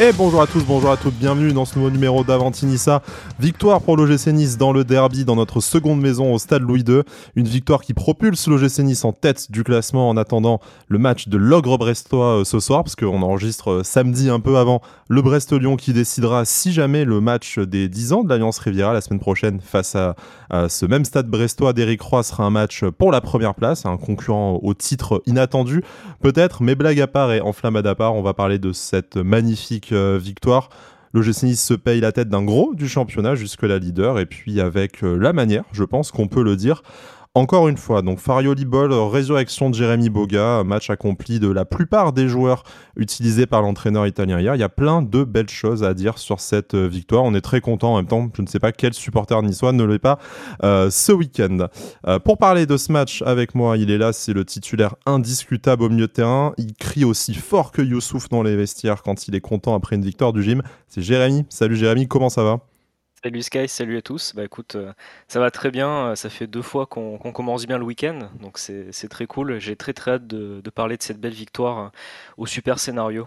Et bonjour à tous, bonjour à toutes, bienvenue dans ce nouveau numéro d'Avantinissa. Victoire pour l'OGC Nice dans le derby dans notre seconde maison au stade Louis II. Une victoire qui propulse l'OGC Nice en tête du classement en attendant le match de l'Ogre Brestois euh, ce soir, parce qu'on enregistre euh, samedi un peu avant le Brest-Lyon qui décidera si jamais le match des 10 ans de l'Alliance Riviera la semaine prochaine face à, ce même stade brestois d'Éric Roy sera un match pour la première place, un concurrent au titre inattendu peut-être, mais blague à part et enflammade à part, on va parler de cette magnifique euh, victoire. Le Nice se paye la tête d'un gros du championnat jusque la leader et puis avec euh, la manière, je pense qu'on peut le dire, encore une fois, donc Farioli Ball, résurrection de Jérémy Boga, match accompli de la plupart des joueurs utilisés par l'entraîneur italien hier. Il y a plein de belles choses à dire sur cette euh, victoire. On est très content en même temps. Je ne sais pas quel supporter niçois ne l'est pas euh, ce week-end. Euh, pour parler de ce match avec moi, il est là, c'est le titulaire indiscutable au milieu de terrain. Il crie aussi fort que Youssouf dans les vestiaires quand il est content après une victoire du gym. C'est Jérémy. Salut Jérémy, comment ça va? Salut Sky, salut à tous. Bah écoute, euh, ça va très bien. Euh, ça fait deux fois qu'on commence bien le week-end, donc c'est très cool. J'ai très très hâte de, parler de cette belle victoire euh, au super scénario.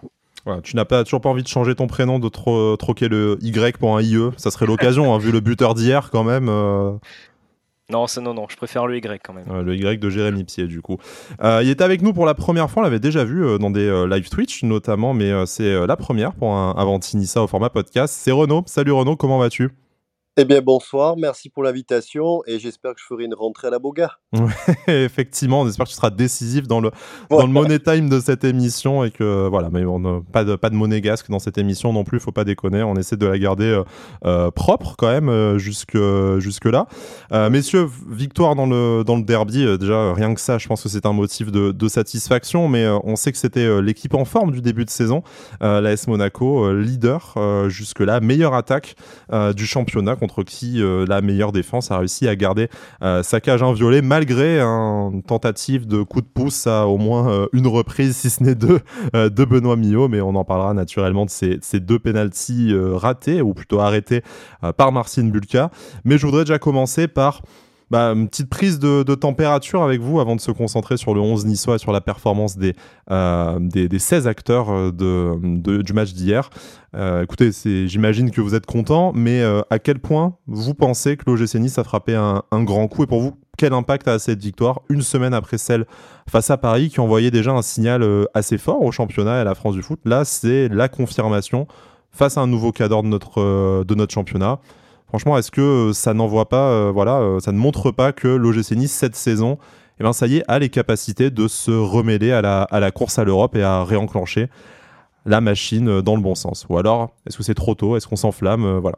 tu n'as pas toujours pas envie de changer ton prénom, de troquer le Y pour un IE. Ça serait l'occasion, hein, vu le buteur d'hier quand même. Non, non, non, je préfère le Y quand même. le Y de Jérémy Pied, du coup. il est avec nous pour la première fois, on l'avait déjà vu dans des live Twitch notamment, mais c'est la première pour un Avantinissa au format podcast. C'est Renaud. Salut Renaud, comment vas-tu? Eh bien, bonsoir, merci pour l'invitation et j'espère que je ferai une rentrée à la Boga. effectivement, on espère que tu seras décisif dans le, dans le money time de cette émission et que voilà, mais on pas de pas de monégasque dans cette émission non plus, faut pas déconner, on essaie de la garder euh, euh, propre quand même euh, jusque jusque là. messieurs, victoire dans le dans le derby, déjà rien que ça, je pense que c'est un motif de, de satisfaction, mais on sait que c'était l'équipe en forme du début de saison, l'AS Monaco, leader jusque là, meilleure attaque du championnat contre qui euh, la meilleure défense a réussi à garder euh, sa cage inviolée malgré une tentative de coup de pouce à au moins euh, une reprise, si ce n'est deux, de Benoît Millot. Mais on en parlera naturellement de ces, deux pénalties ratés, ou plutôt arrêtés par Marcin Bulka. Mais je voudrais déjà commencer par bah, une petite prise de, température avec vous avant de se concentrer sur le 11 niçois et sur la performance des, euh, des, 16 acteurs euh, de, du match d'hier. Euh, écoutez, j'imagine que vous êtes content, mais à quel point vous pensez que l'OGC Nice a frappé un, grand coup? Et pour vous, quel impact a cette victoire une semaine après celle face à Paris qui envoyait déjà un signal assez fort au championnat et à la France du foot? Là, c'est la confirmation face à un nouveau cadre de notre, de notre championnat. Franchement, est-ce que euh, ça n'envoie pas, euh, voilà, euh, ça ne montre pas que l'OGC Nice cette saison, eh ben ça y est, a les capacités de se remêler à la, à course à l'Europe et à réenclencher la machine dans le bon sens Ou alors, est-ce que c'est trop tôt? Est-ce qu'on s'enflamme? Voilà.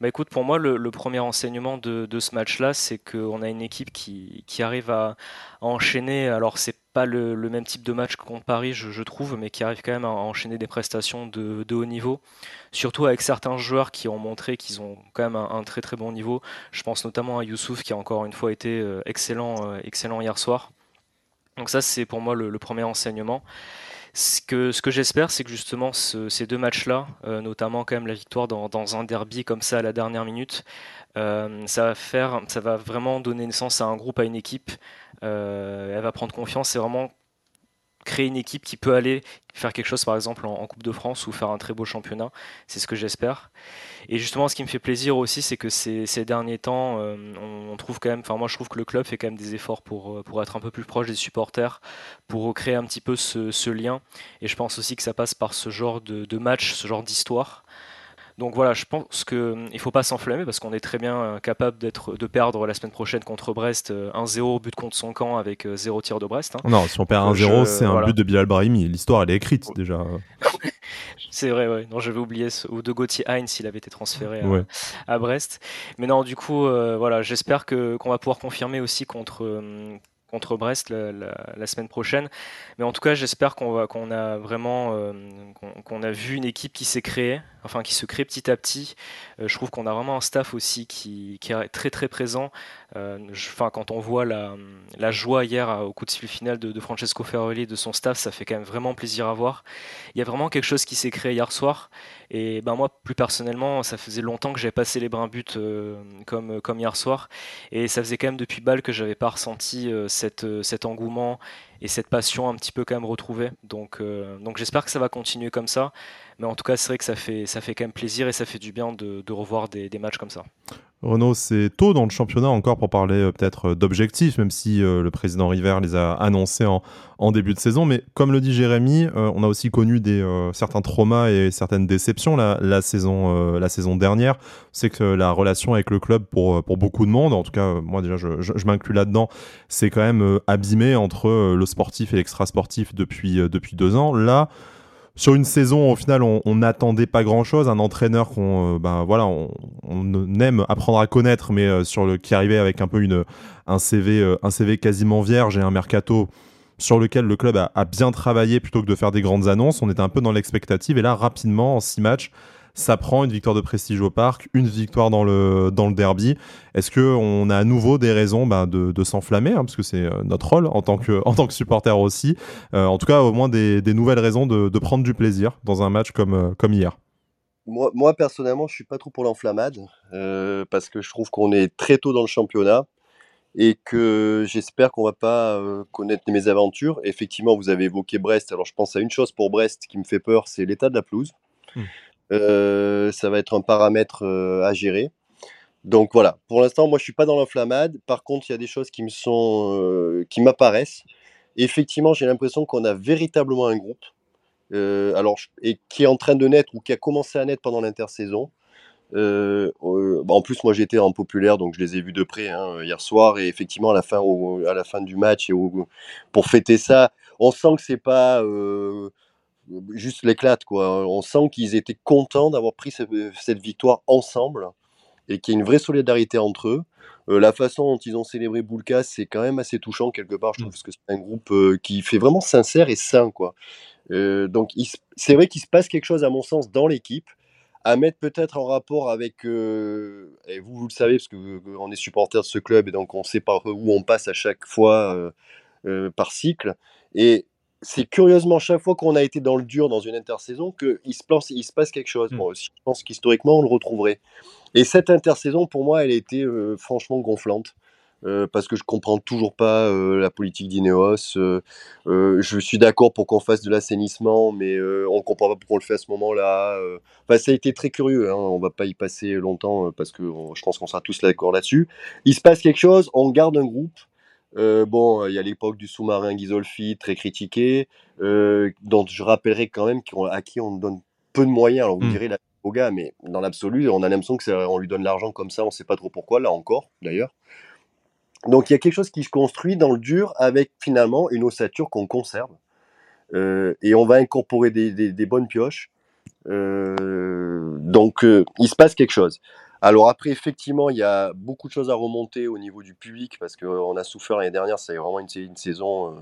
Bah écoute, pour moi, le, premier enseignement de, ce match-là, c'est qu'on a une équipe qui, arrive à, enchaîner. Alors, c'est pas le, même type de match contre Paris, je, trouve, mais qui arrive quand même à, enchaîner des prestations de, haut niveau. Surtout avec certains joueurs qui ont montré qu'ils ont quand même un, très très bon niveau. Je pense notamment à Youssouf qui a encore une fois été euh, excellent, euh, excellent hier soir. Donc ça, c'est pour moi le premier enseignement. Ce que, ce que j'espère, c'est que justement ces deux matchs-là, euh, notamment quand même la victoire dans, un derby comme ça à la dernière minute, euh, ça va faire, ça va vraiment donner naissance à un groupe, à une équipe. Euh, elle va prendre confiance et vraiment créer une équipe qui peut aller faire quelque chose par exemple en, Coupe de France ou faire un très beau championnat. C'est ce que j'espère. Et justement, ce qui me fait plaisir aussi, c'est que ces, derniers temps, euh, on, trouve quand même, enfin moi je trouve que le club fait quand même des efforts pour, pour être un peu plus proche des supporters, pour recréer un petit peu ce, lien. Et je pense aussi que ça passe par ce genre de match, ce genre d'histoire. Donc voilà, je pense qu'il hum, ne faut pas s'enflammer parce qu'on est très bien euh, capable d'être, de perdre la semaine prochaine contre Brest 1-0 euh, but contre son camp avec 0 euh, tir de Brest. Hein. Non, si on perd 1-0, c'est un but de Bilal Brahimi. L'histoire, elle est écrite déjà. c'est vrai, ouais. Non, j'avais oublié ce... ou de Gauthier Heinz s'il avait été transféré à, Brest. Mais non, du coup, voilà, j'espère que qu'on va pouvoir confirmer aussi contre hum, contre Brest la, semaine prochaine. Mais en tout cas, j'espère qu'on qu'on a vraiment qu'on a vu une équipe qui s'est créée enfin qui se crée petit à petit. Euh, je trouve qu'on a vraiment un staff aussi qui, est très très présent. Euh, enfin, quand on voit la, la, joie hier au coup de fil final de, Francesco Ferroli et de son staff, ça fait quand même vraiment plaisir à voir. Il y a vraiment quelque chose qui s'est créé hier soir. Et ben moi, plus personnellement, ça faisait longtemps que j'avais passé les brins buts euh, comme, comme hier soir. Et ça faisait quand même depuis balle que j'avais pas ressenti cette, cet engouement cette passion un petit peu quand même retrouvée. Donc, donc j'espère que ça va continuer comme ça. Mais en tout cas, c'est vrai que ça fait, ça fait quand même plaisir et ça fait du bien de, revoir des, matchs comme ça. Renaud, c'est tôt dans le championnat encore pour parler euh, peut-être euh, d'objectifs, même si euh, le président River les a annoncés en, début de saison. Mais comme le dit Jérémy, on a aussi connu des, certains traumas et certaines déceptions la, saison, la saison dernière. C'est que la relation avec le club pour, pour beaucoup de monde, en tout cas moi déjà je, je, m'inclus là-dedans, c'est quand même abîmé entre le sportif et l'extra-sportif depuis, depuis deux ans. Là, sur une saison, au final, on n'attendait pas grand-chose. Un entraîneur qu'on, euh, ben voilà, on, aime apprendre à connaître, mais euh, sur le qui arrivait avec un peu une un CV, euh, un CV quasiment vierge et un mercato sur lequel le club a, a, bien travaillé plutôt que de faire des grandes annonces. On était un peu dans l'expectative et là, rapidement, en six matchs, ça prend une victoire de prestige au parc, une victoire dans le, dans le derby. Est-ce qu'on a à nouveau des raisons bah, de, de s'enflammer, hein, parce que c'est euh, notre rôle en tant que, en tant que supporter aussi. Euh, en tout cas, au moins des, des nouvelles raisons de, de, prendre du plaisir dans un match comme, euh, comme hier. Moi, moi, personnellement, je suis pas trop pour l'enflammade, parce que je trouve qu'on est très tôt dans le championnat et que j'espère qu'on va pas connaître les mésaventures. Effectivement, vous avez évoqué Brest. Alors, je pense à une chose pour Brest qui me fait peur, c'est l'état de la pelouse. Mmh. Euh, ça va être un paramètre euh, à gérer. Donc voilà, pour l'instant, moi je suis pas dans l'inflammade. Par contre, il y a des choses qui me sont, euh, qui m'apparaissent. Effectivement, j'ai l'impression qu'on a véritablement un groupe, alors et qui est en train de naître ou qui a commencé à naître pendant l'intersaison. Bah, en plus, moi j'étais en populaire, donc je les ai vus de près hein, hier soir. Et effectivement, à la fin, à la fin du match et pour fêter ça, on sent que c'est pas juste l'éclate. Quoi. On sent qu'ils étaient contents d'avoir pris cette, victoire ensemble et qu'il y a une vraie solidarité entre eux. Euh, la façon dont ils ont célébré Boulka, c'est quand même assez touchant quelque part, je trouve, mmh. parce que c'est un groupe euh, qui fait vraiment sincère et sain. Quoi. Euh, donc c'est vrai qu'il se passe quelque chose, à mon sens, dans l'équipe, à mettre peut-être en rapport avec, et vous, vous le savez, parce qu'on est supporter de ce club, et donc on sait par où on passe à chaque fois par cycle. Et c'est curieusement chaque fois qu'on a été dans le dur dans une intersaison qu'il se, il se passe quelque chose. Moi mmh. aussi, je pense qu'historiquement, on le retrouverait. Et cette intersaison, pour moi, elle a été euh, franchement gonflante. Euh, parce que je comprends toujours pas euh, la politique d'Ineos. je suis d'accord pour qu'on fasse de l'assainissement, mais on comprend pas pourquoi on le fait à ce moment-là. Enfin, ça a été très curieux. Hein, on va pas y passer longtemps parce que je pense qu'on sera tous d'accord là-dessus. Il se passe quelque chose, on garde un groupe. Euh, bon, il y a l'époque du sous-marin Ghisolfi, très critiqué, euh, dont je rappellerai quand même à qui on donne peu de moyens. Alors vous mmh. direz là, au gars, mais dans l'absolu, on a l'impression qu'on lui donne l'argent comme ça, on ne sait pas trop pourquoi, là encore, d'ailleurs. Donc il y a quelque chose qui se construit dans le dur avec finalement une ossature qu'on conserve. Euh, et on va incorporer des, des bonnes pioches. donc il se passe quelque chose. Alors après, effectivement, il y a beaucoup de choses à remonter au niveau du public parce qu'on a souffert l'année dernière. C'est vraiment une, saison, euh,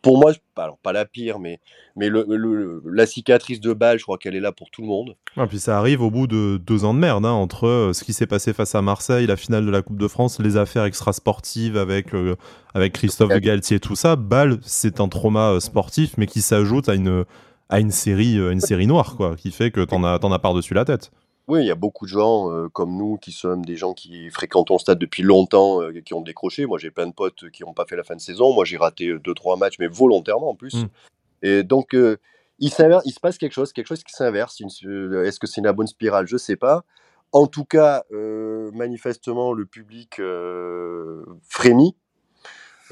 pour moi, alors pas la pire, mais, mais le, la cicatrice de balle, je crois qu'elle est là pour tout le monde. Et ah, puis ça arrive au bout de deux ans de merde, hein, entre euh, ce qui s'est passé face à Marseille, la finale de la Coupe de France, les affaires extrasportives avec, euh, avec Christophe de Galtier, tout ça. Balle, c'est un trauma sportif, mais qui s'ajoute à une, à une série, une série noire, quoi, qui fait que t'en as, en as par-dessus la tête. Oui, il y a beaucoup de gens euh, comme nous qui sommes des gens qui fréquentent ton stade depuis longtemps, euh, qui ont décroché. Moi, j'ai plein de potes qui n'ont pas fait la fin de saison. Moi, j'ai raté euh, deux, trois matchs, mais volontairement en plus. Mmh. Et donc, il, il se passe quelque chose, quelque chose qui s'inverse. Est-ce que c'est une bonne spirale? Je ne sais pas. En tout cas, manifestement, le public frémit.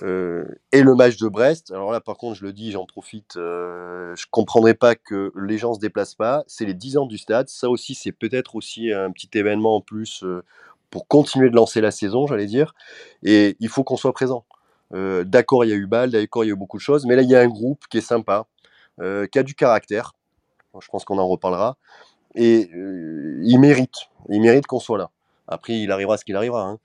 Euh, et le match de Brest, alors là par contre je le dis, j'en profite, euh, je comprendrais pas que les gens se déplacent pas, c'est les 10 ans du stade, ça aussi c'est peut-être aussi un petit événement en plus euh, pour continuer de lancer la saison, j'allais dire, et il faut qu'on soit présent. d'accord, il y a eu balle, d'accord, il y a eu beaucoup de choses, mais là il y a un groupe qui est sympa, qui a du caractère, je pense qu'on en reparlera, et il mérite, il mérite qu'on soit là. Après il arrivera ce qu'il arrivera, hein.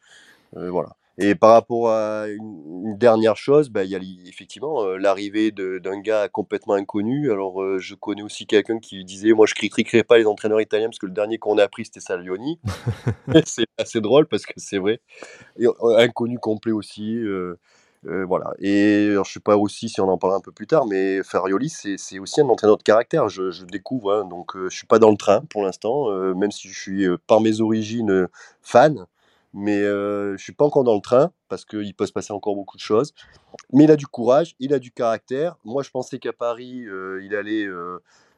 voilà. Et par rapport à une, dernière chose, bah, il y a effectivement euh, l'arrivée d'un gars complètement inconnu. Alors, euh, je connais aussi quelqu'un qui disait Moi, je ne critiquerai pas les entraîneurs italiens parce que le dernier qu'on a appris, c'était Salioni. c'est assez drôle parce que c'est vrai. Euh, inconnu complet aussi. voilà. Et alors, je ne sais pas aussi si on en parlera un peu plus tard, mais Farioli, c'est aussi un entraîneur de caractère. Je, je découvre, hein, donc je ne suis pas dans le train pour l'instant, même si je suis par mes origines fan mais je je suis pas encore dans le train parce qu'il peut se passer encore beaucoup de choses. Mais il a du courage, il a du caractère. Moi, je pensais qu'à Paris, il allait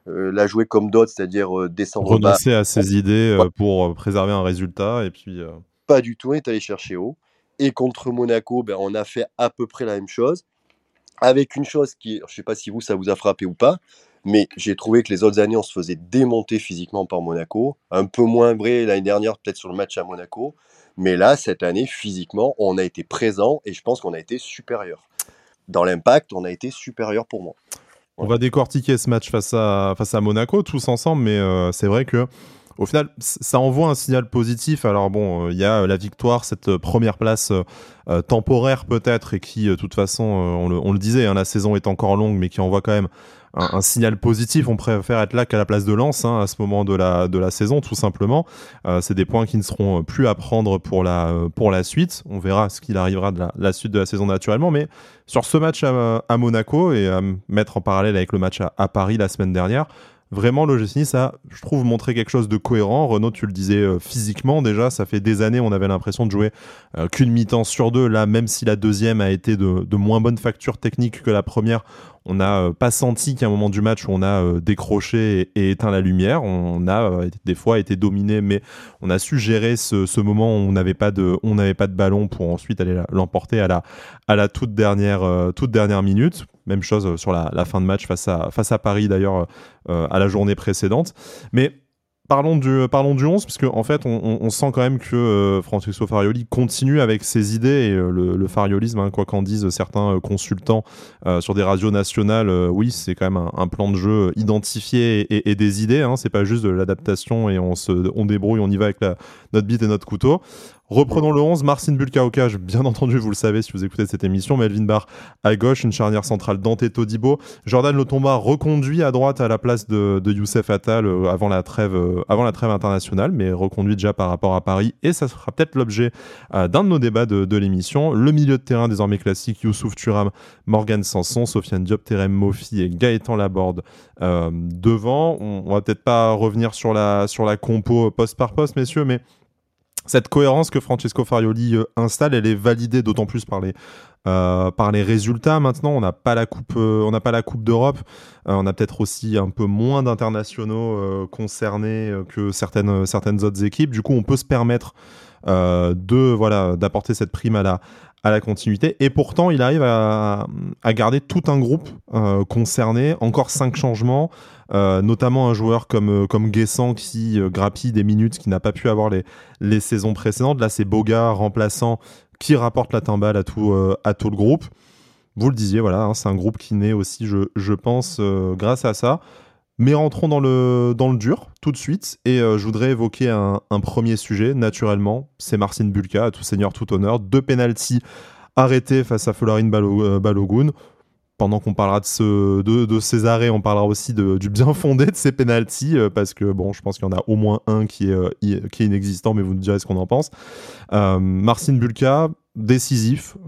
la jouer comme d'autres, c'est-à-dire descendre renoncer à ses idées pour préserver un résultat et puis. Pas du tout, il est allé chercher haut. Et contre Monaco, ben, on a fait à peu près la même chose. Avec une chose qui, je ne sais pas si vous, ça vous a frappé ou pas, mais j'ai trouvé que les autres années, on se faisait démonter physiquement par Monaco. Un peu moins vrai l'année dernière, peut-être sur le match à Monaco. Mais là, cette année, physiquement, on a été présent et je pense qu'on a été supérieur. Dans l'impact, on a été supérieur pour moi. On va décortiquer ce match face à, face à Monaco tous ensemble, mais euh, c'est vrai que au final, ça envoie un signal positif. Alors bon, euh, il y a la victoire, cette euh, première place temporaire peut-être, et qui, de toute façon, on le, disait, hein, la saison est encore longue, mais qui envoie quand même un, signal positif. On préfère être là qu'à la place de Lens hein, à ce moment de la, de la saison, tout simplement. Euh, c'est des points qui ne seront plus à prendre pour la, pour la suite. On verra ce qu'il arrivera de la, suite de la saison naturellement. Mais sur ce match à, Monaco et à mettre en parallèle avec le match à, Paris la semaine dernière, vraiment l'OGC Nice a, je trouve, montré quelque chose de cohérent. Renaud, tu le disais euh, physiquement déjà, ça fait des années on avait l'impression de jouer euh, qu'une mi-temps sur deux. Là, même si la deuxième a été de, moins bonne facture technique que la première, on n'a euh, pas senti qu'à un moment du match où on a euh, décroché et, éteint la lumière. On a euh, des fois été dominé, mais on a su gérer ce, moment où on n'avait pas de, ballon pour ensuite aller l'emporter à la, toute dernière minute. Même chose sur la, fin de match face à, face à Paris d'ailleurs à la journée précédente. Mais Parlons du, parlons du 11, puisque en fait, on, sent quand même que euh, Farioli continue avec ses idées et euh, le, fariolisme, hein, quoi qu'en disent certains euh, consultants sur des radios nationales, oui, c'est quand même un, plan de jeu identifié et, des idées. Hein, c'est pas juste de l'adaptation et on se, on débrouille, on y va avec notre bite et notre couteau. Reprenons le 11, Marcin Bulka au cage, bien entendu, vous le savez si vous écoutez cette émission, Melvin Barr à gauche, une charnière centrale Dante Todibo, Jordan Lotomba reconduit à droite à la place de, Youssef Attal euh, avant, la trêve, euh, avant la trêve internationale, mais reconduit déjà par rapport à Paris, et ça sera peut-être l'objet euh, d'un de nos débats de, l'émission. Le milieu de terrain désormais classique, Youssouf Turam, Morgan Sanson, Sofiane Diop, Terem Mofi et Gaëtan Laborde devant. On, on va peut-être pas revenir sur la compo poste par poste, messieurs, mais cette cohérence que Francesco Farioli euh, installe, elle est validée d'autant plus par les, euh, par les résultats. Maintenant, on n'a pas la coupe, euh, d'Europe. on a peut-être aussi un peu moins d'internationaux concernés que certaines, autres équipes. Du coup, on peut se permettre de voilà d'apporter cette prime à la à la continuité. Et pourtant, il arrive à, à garder tout un groupe concerné. Encore cinq changements. Euh, notamment un joueur comme, euh, comme Guessant qui euh, grappille des minutes qui n'a pas pu avoir les, les saisons précédentes. Là, c'est Boga, remplaçant, qui rapporte la timbale à tout, à tout le groupe. Vous le disiez, voilà, hein, c'est un groupe qui naît aussi, je, je pense, grâce à ça. Mais rentrons dans le, dans le dur tout de suite. Et je voudrais évoquer un, un, premier sujet, naturellement. C'est Marcin Bulka, à tout seigneur, tout honneur. Deux pénalties arrêtés face à Florine Balogun pendant qu'on parlera de, ce, de, ces arrêts, on parlera aussi du bien fondé de ces pénalties, euh, parce que bon, je pense qu'il y en a au moins un qui est, euh, inexistant, mais vous nous direz ce qu'on en pense. Euh, Marcin Bulka, décisif,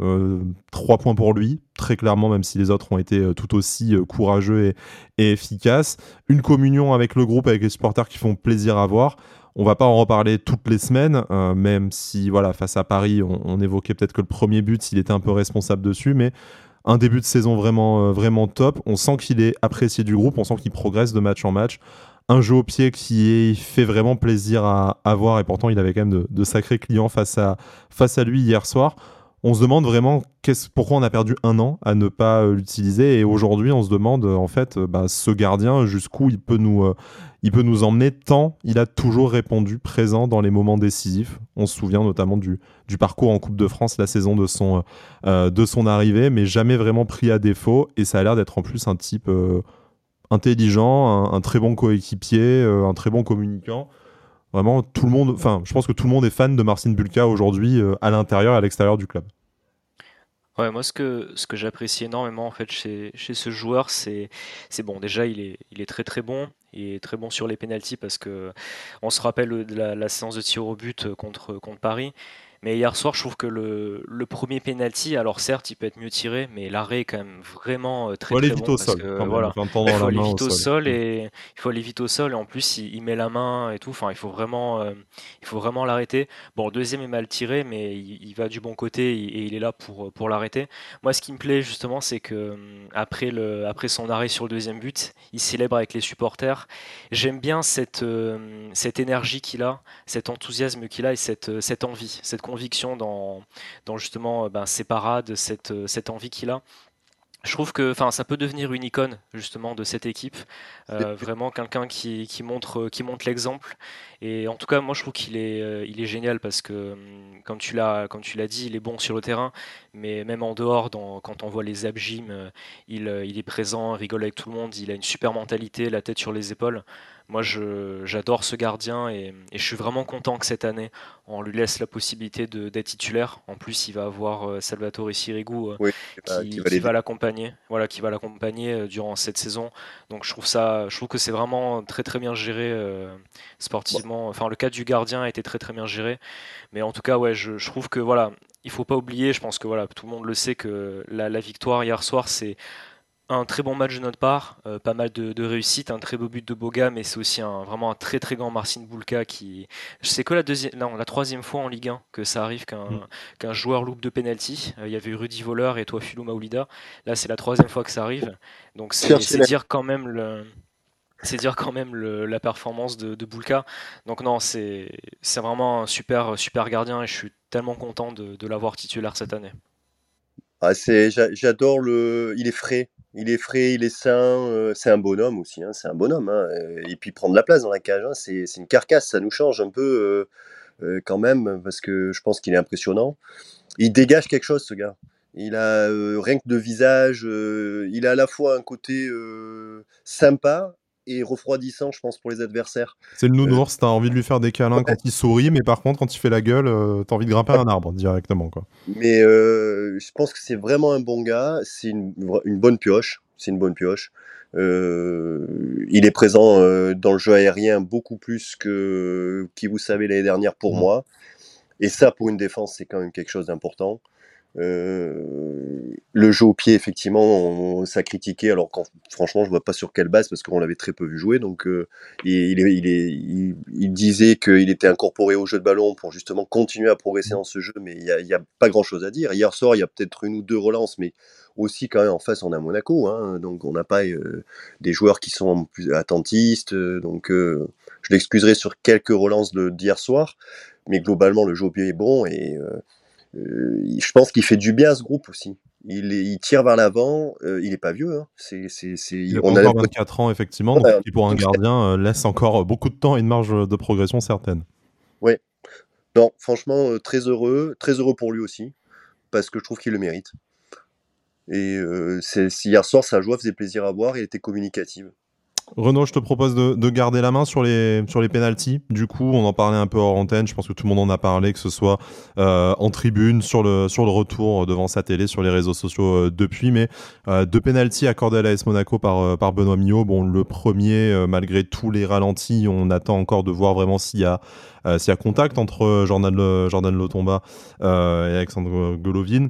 trois points pour lui, très clairement, même si les autres ont été tout aussi courageux et, et, efficaces. Une communion avec le groupe, avec les supporters qui font plaisir à voir. On va pas en reparler toutes les semaines, même si voilà, face à Paris, on, on évoquait peut-être que le premier but, il était un peu responsable dessus, mais un début de saison vraiment, euh, vraiment top. On sent qu'il est apprécié du groupe, on sent qu'il progresse de match en match. Un jeu au pied qui fait vraiment plaisir à, voir et pourtant il avait quand même de, sacrés clients à, face à lui hier soir. On se demande vraiment pourquoi on a perdu un an à ne pas euh, l'utiliser et aujourd'hui on se demande en fait bah, ce gardien jusqu'où il peut nous euh, emmener tant il a toujours répondu présent dans les moments décisifs. On se souvient notamment du, parcours en Coupe de France la saison de son, euh, de arrivée, mais jamais vraiment pris à défaut. Et ça a l'air d'être en plus un type euh, intelligent, un, très bon coéquipier, euh, un très bon communicant. Vraiment, tout le monde, enfin, je pense que tout le monde est fan de Marcin Bulka aujourd'hui, à l'intérieur et à l'extérieur du club. Ouais, moi ce que, ce que j'apprécie énormément en fait chez, chez ce joueur, c'est bon déjà il est, il est très très bon, il est très bon sur les pénalties parce que on se rappelle de la, séance de tir au but contre, contre Paris, Mais hier soir, je trouve que le, le premier penalty, alors certes, il peut être mieux tiré, mais l'arrêt est quand même vraiment euh, très, très bon. Sol, voilà, il faut aller vite au sol, et il faut aller vite au sol et en plus il, met la main et tout. Enfin, il faut vraiment, euh, il faut vraiment l'arrêter. Bon, le deuxième est mal tiré, mais il, va du bon côté et, il est là pour pour l'arrêter. Moi, ce qui me plaît justement, c'est que après le après son arrêt sur le deuxième but, il célèbre avec les supporters. J'aime bien cette euh, cette énergie qu'il a, cet enthousiasme qu'il a et cette cette envie, cette conviction dans, dans justement euh, ben, ses parades, cette, euh, cette envie qu'il a je trouve que enfin ça peut devenir une icône justement de cette équipe. Euh, vraiment quelqu'un qui, qui, montre qui montre l'exemple et en tout cas moi je trouve qu'il est il est génial parce que hum, comme tu l'as comme tu l'as dit il est bon sur le terrain mais même en dehors dans, quand on voit les abgym il, il est présent rigole avec tout le monde il a une super mentalité la tête sur les épaules moi, j'adore ce gardien et, je suis vraiment content que cette année, on lui laisse la possibilité d'être titulaire. En plus, il va avoir euh, Salvatore Sirigu euh, qui, va l'accompagner, voilà, qui va l'accompagner euh, durant cette saison. Donc, je trouve ça, je trouve que c'est vraiment très très bien géré sportivement. Enfin, le cas du gardien a été très très bien géré. Mais en tout cas, ouais, je, trouve que voilà, il faut pas oublier. Je pense que voilà, tout le monde le sait que la, la victoire hier soir, c'est un très bon match de notre part, euh, pas mal de, réussite, un très beau but de Boga, mais c'est aussi un, vraiment un très très grand Marcin Boulka qui. C'est que la deuxième, non, la troisième fois en Ligue 1 que ça arrive qu'un mm. qu'un joueur loupe de penalty. Euh, il y avait eu Rudy Voleur et toi Philou Maoulida. Là, c'est la troisième fois que ça arrive. Donc c'est dire quand même le. C'est dire quand même la performance de, de Boulka. Donc non, c'est vraiment un super, super gardien et je suis tellement content de, l'avoir titulaire cette année. Ah, J'adore le. Il est frais. Il est frais, il est sain. Euh, c'est un bonhomme aussi. Hein, c'est un bonhomme. Hein, et puis prendre la place dans la cage, hein, c'est une carcasse. Ça nous change un peu euh, euh, quand même parce que je pense qu'il est impressionnant. Il dégage quelque chose, ce gars. Il a rien que de visage. il a à la fois un côté sympa et refroidissant, je pense, pour les adversaires. C'est le nounours, t'as envie de lui faire des câlins quand il sourit, mais par contre, quand il fait la gueule, t'as envie de grimper un arbre directement. Quoi. Mais je pense que c'est vraiment un bon gars, c'est une, bonne pioche, c'est une bonne pioche. il est présent dans le jeu aérien beaucoup plus que qui vous savez l'année dernière pour mmh. moi. Et ça, pour une défense, c'est quand même quelque chose d'important. Euh, le jeu au pied, effectivement, on, ça critiqué. Alors, franchement, je vois pas sur quelle base parce qu'on l'avait très peu vu jouer. Donc, euh, il, disait qu'il était incorporé au jeu de ballon pour justement continuer à progresser dans ce jeu, mais il n'y a, a, pas grand chose à dire. Hier soir, il y a peut-être une ou deux relances, mais aussi quand même en face, on a Monaco. Hein, donc, on n'a pas euh, des joueurs qui sont plus attentistes. donc, je l'excuserai sur quelques relances d'hier soir, mais globalement, le jeu au pied est bon et je pense qu'il fait du bien à ce groupe aussi. Il, il tire vers l'avant. Euh, il est pas vieux. Hein. C'est, c'est, il on a encore 24 ans effectivement, donc qui pour un gardien euh, laisse encore beaucoup de temps et une marge de progression certaine. Oui. Non, franchement, très heureux, très heureux pour lui aussi, parce que je trouve qu'il le mérite. Et c'est, hier soir, sa joie faisait plaisir à voir et était communicative. Renaud, je te propose de, garder la main sur les, sur les pénalties. Du coup, on en parlait un peu hors antenne. Je pense que tout le monde en a parlé, que ce soit euh, en tribune, sur le, sur le retour devant sa télé, sur les réseaux sociaux euh, depuis. Mais euh, deux pénalties accordés à l'AS Monaco par, par Benoît Millot. Bon, le premier, malgré tous les ralentis, on attend encore de voir vraiment s'il y a, s'il y a contact entre Jordan, Jordan Lotomba et Alexandre Golovin.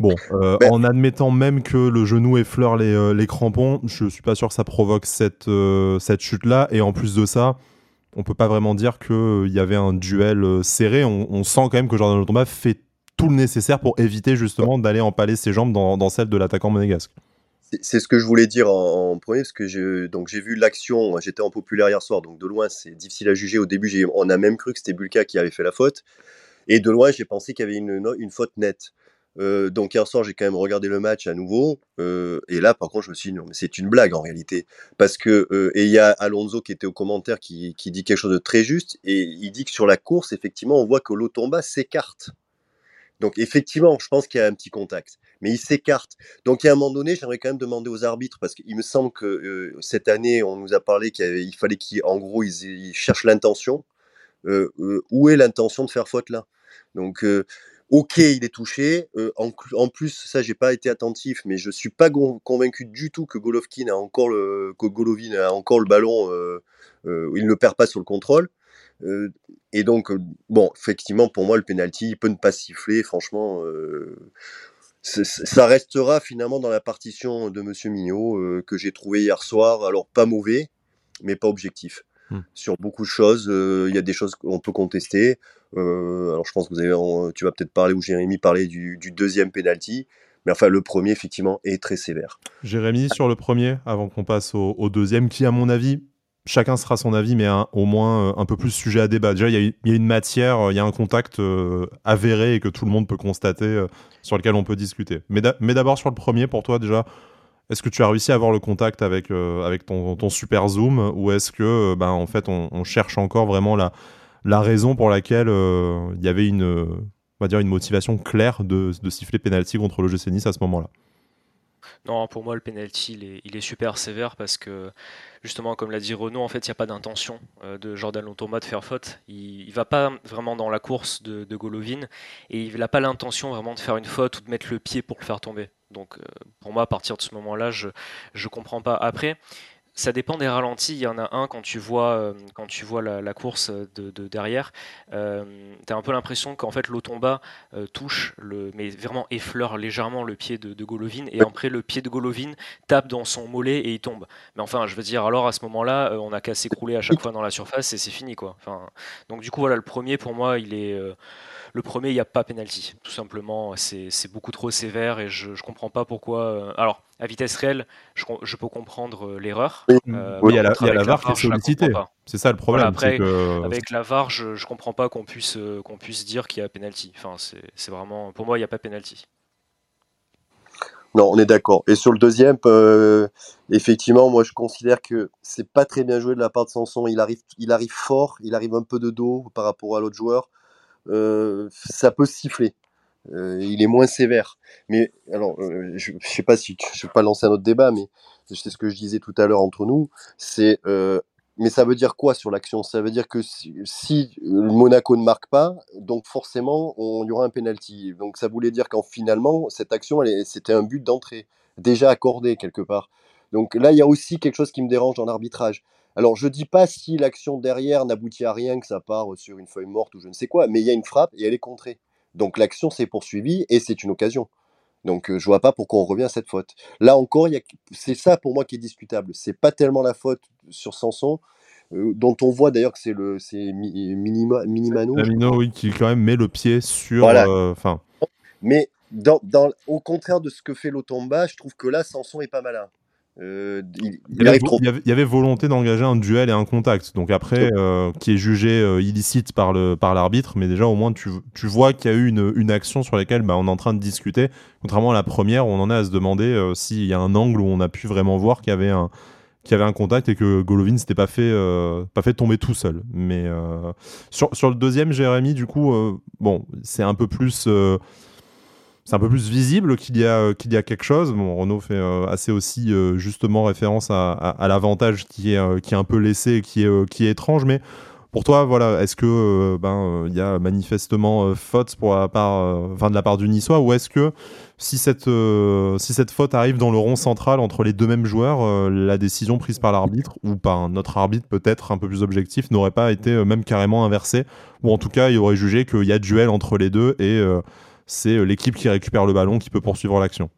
Bon, euh, en admettant même que le genou effleure les, euh, les crampons, je suis pas sûr que ça provoque cette, euh, cette chute-là. Et en plus de ça, on peut pas vraiment dire qu'il y avait un duel serré. On, sent quand même que Jordan Lotomba fait tout le nécessaire pour éviter justement d'aller empaler ses jambes dans, dans celle de l'attaquant monégasque. C'est ce que je voulais dire en, premier, parce que j'ai vu l'action, j'étais en populaire hier soir, donc de loin c'est difficile à juger. Au début, on a même cru que c'était Bulka qui avait fait la faute, et de loin j'ai pensé qu'il y avait une, une faute nette. Euh, donc hier soir, j'ai quand même regardé le match à nouveau. Euh, et là, par contre, je me suis dit, non, mais c'est une blague en réalité. Parce que, euh, et il y a Alonso qui était au commentaire qui, qui, dit quelque chose de très juste. Et il dit que sur la course, effectivement, on voit que l'Otomba s'écarte. Donc effectivement, je pense qu'il y a un petit contact. Mais il s'écarte. Donc a un moment donné, j'aimerais quand même demander aux arbitres, parce qu'il me semble que cette année, on nous a parlé qu'il fallait qu'en gros, ils, ils cherchent l'intention. où est l'intention de faire faute là? Donc Ok, il est touché. Euh, en, plus, ça, j'ai pas été attentif, mais je suis pas convaincu du tout que Golovkin a encore le, que Golovin a encore le ballon. Il ne perd pas sur le contrôle. et donc, bon, effectivement, pour moi, le penalty, il peut ne pas siffler. Franchement, ça restera finalement dans la partition de Monsieur Mignot que j'ai trouvé hier soir. Alors, pas mauvais, mais pas objectif. Mmh. Sur beaucoup de choses, il y a des choses qu'on peut contester. Alors, je pense que tu vas peut-être parler, ou Jérémy parler du, deuxième penalty. Mais enfin, le premier, effectivement, est très sévère. Jérémy, sur le premier, avant qu'on passe au, deuxième, qui, à mon avis, chacun sera son avis, mais au moins euh, un peu plus sujet à débat. Déjà, il y, a une matière, euh, il y a un contact euh, avéré et que tout le monde peut constater, sur lequel on peut discuter. Mais d'abord, sur le premier, pour toi, déjà, est-ce que tu as réussi à avoir le contact avec, ton, super zoom ou est-ce que, ben, en fait, on, cherche encore vraiment la, la raison pour laquelle il y avait une on va dire, une motivation claire de, siffler penalty contre le GC Nice à ce moment-là. Non, pour moi, le penalty, il est, super sévère parce que, justement, comme l'a dit Renaud, en fait, il n'y a pas d'intention euh, de Jordan Lontoma de faire faute. Il ne va pas vraiment dans la course de, Golovin et il n'a pas l'intention vraiment de faire une faute ou de mettre le pied pour le faire tomber. Donc, euh, pour moi, à partir de ce moment-là, je ne comprends pas. Après, ça dépend des ralentis. Il y en a un quand tu vois, euh, quand tu vois la, course de, derrière, euh, tu as un peu l'impression qu'en fait l'Otomba euh, touche, le, mais vraiment effleure légèrement le pied de, Golovin et après le pied de Golovin tape dans son mollet et il tombe. Mais enfin, je veux dire, alors à ce moment-là, on a qu'à s'écrouler à chaque fois dans la surface et c'est fini quoi. Enfin, donc du coup voilà, le premier pour moi, il est le premier, il n'y a pas penalty. Tout simplement, c'est beaucoup trop sévère et je ne comprends pas pourquoi. alors, à vitesse réelle, je, peux comprendre euh, l'erreur. Oui, euh, il y a la, y a la VAR qui est sollicitée. C'est ça le problème. après, avec la VAR, je ne comprends pas qu'on puisse, euh, qu'on puisse dire qu'il y a penalty. Enfin, c'est vraiment, pour moi, il n'y a pas penalty. Non, on est d'accord. Et sur le deuxième, effectivement, moi je considère que c'est pas très bien joué de la part de Sanson. Il arrive, il arrive fort, il arrive un peu de dos par rapport à l'autre joueur. Ça peut siffler. Euh, il est moins sévère. Mais alors, euh, je ne sais pas si je vais pas lancer un autre débat, mais c'est ce que je disais tout à l'heure entre nous. C'est euh, mais ça veut dire quoi sur l'action? Ça veut dire que si, Monaco ne marque pas, donc forcément, on, y aura un penalty. Donc ça voulait dire qu'en finalement, cette action, c'était un but d'entrée, déjà accordé quelque part. Donc là, il y a aussi quelque chose qui me dérange dans l'arbitrage. Alors, je dis pas si l'action derrière n'aboutit à rien, que ça part sur une feuille morte ou je ne sais quoi, mais il y a une frappe et elle est contrée. Donc l'action s'est poursuivie et c'est une occasion. Donc je vois pas pourquoi on revient à cette faute. Là encore, c'est ça pour moi qui est discutable. C'est pas tellement la faute sur Sanson, dont on voit d'ailleurs que c'est le c'est Minima, Minimano. Minimano, oui, qui quand même met le pied sur. Enfin. Mais dans, au contraire de ce que fait l'Otomba, je trouve que là, Sanson est pas malin. Euh, il, y avait, volonté d'engager un duel et un contact. Donc après, euh, qui est jugé euh, illicite par le par l'arbitre, mais déjà au moins tu, tu vois qu'il y a eu une, une action sur laquelle bah, on est en train de discuter. Contrairement à la première, où on en est à se demander s'il y a un angle où on a pu vraiment voir qu'il y avait un qu'il y avait un contact et que Golovin s'était pas fait pas fait tomber tout seul. Mais sur, sur le deuxième, Jérémy, du coup, bon, c'est un peu plus c'est un peu plus visible qu'il y a euh, qu'il y a quelque chose. Bon, Renault fait euh, assez aussi euh, justement référence à, à, l'avantage qui est qui est un peu laissé, qui est qui est étrange, mais pour toi, voilà, est-ce que ben il y a manifestement faute de la part du Niçois, ou est-ce que si cette si cette faute arrive dans le rond central entre les deux mêmes joueurs, la décision prise par l'arbitre ou par un autre arbitre peut-être un peu plus objectif n'aurait pas été même carrément inversée, ou en tout cas il aurait jugé qu'il y a duel entre les deux et c'est euh, l'équipe qui récupère le ballon qui peut poursuivre l'action.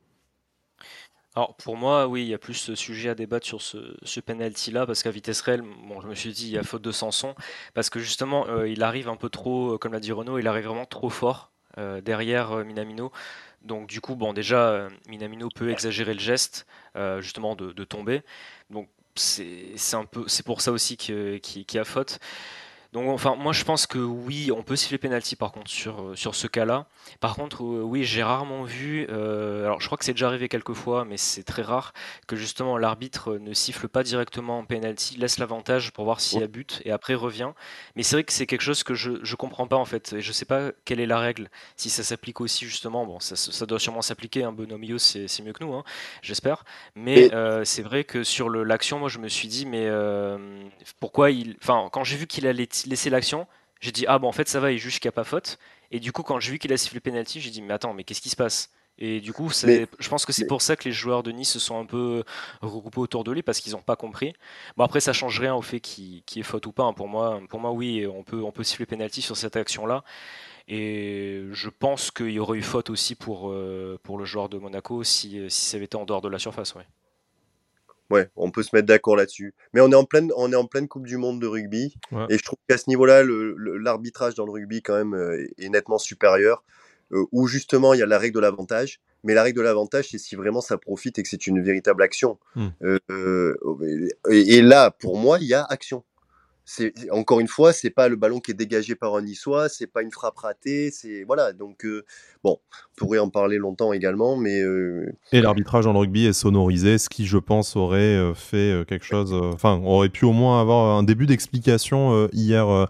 Alors pour moi, oui, il y a plus ce sujet à débattre sur ce, ce penalty-là, parce qu'à vitesse réelle, je me suis dit, il y a faute de Sanson, parce que justement, euh, il arrive un peu trop, euh, comme l'a dit Renault, il arrive vraiment trop fort derrière Minamino. Donc du coup, bon, déjà, Minamino peut exagérer le geste, justement, de, tomber. Donc c'est pour ça aussi qu'il y a faute. Donc, enfin, moi je pense que oui, on peut siffler penalty par contre sur, euh, sur ce cas-là. Par contre, euh, oui, j'ai rarement vu, euh, alors je crois que c'est déjà arrivé quelques fois, mais c'est très rare, que justement l'arbitre ne siffle pas directement en penalty, laisse l'avantage pour voir s'il y a but et après revient. Mais c'est vrai que c'est quelque chose que je, je comprends pas en fait, et je sais pas quelle est la règle, si ça s'applique aussi justement, bon, ça, ça doit sûrement s'appliquer, un hein, milieu c'est mieux que nous, hein, j'espère. Mais c'est vrai que sur l'action, moi je me suis dit, mais pourquoi il. Enfin, quand j'ai vu qu'il allait laisser l'action, j'ai dit ah bon en fait ça va, il juge qu'il n'y a pas faute. Et du coup quand j'ai vu qu'il a sifflé penalty, j'ai dit mais attends mais qu'est-ce qui se passe? Et du coup, je pense que c'est pour ça que les joueurs de Nice se sont un peu regroupés autour de lui parce qu'ils n'ont pas compris. Bon, après, ça change rien au fait qu'il y ait faute ou pas. Hein. Pour moi, pour moi, oui, on peut, on peut siffler pénalty sur cette action-là. Et je pense qu'il y aurait eu faute aussi pour, euh, pour le joueur de Monaco si, si ça avait été en dehors de la surface. Ouais. Ouais, on peut se mettre d'accord là-dessus. Mais on est en pleine, on est en pleine Coupe du Monde de rugby, et je trouve qu'à ce niveau-là, l'arbitrage dans le rugby quand même euh, est nettement supérieur. Euh, où justement il y a la règle de l'avantage. Mais la règle de l'avantage, c'est si vraiment ça profite et que c'est une véritable action. Hmm. Euh, et, là, pour moi, il y a action. C'est encore une fois, c'est pas le ballon qui est dégagé par un niçois, c'est pas une frappe ratée, c'est voilà. Donc bon, on pourrait en parler longtemps également, mais et l'arbitrage le rugby est sonorisé, ce qui, je pense, aurait fait quelque chose. Enfin, aurait pu au moins avoir un début d'explication hier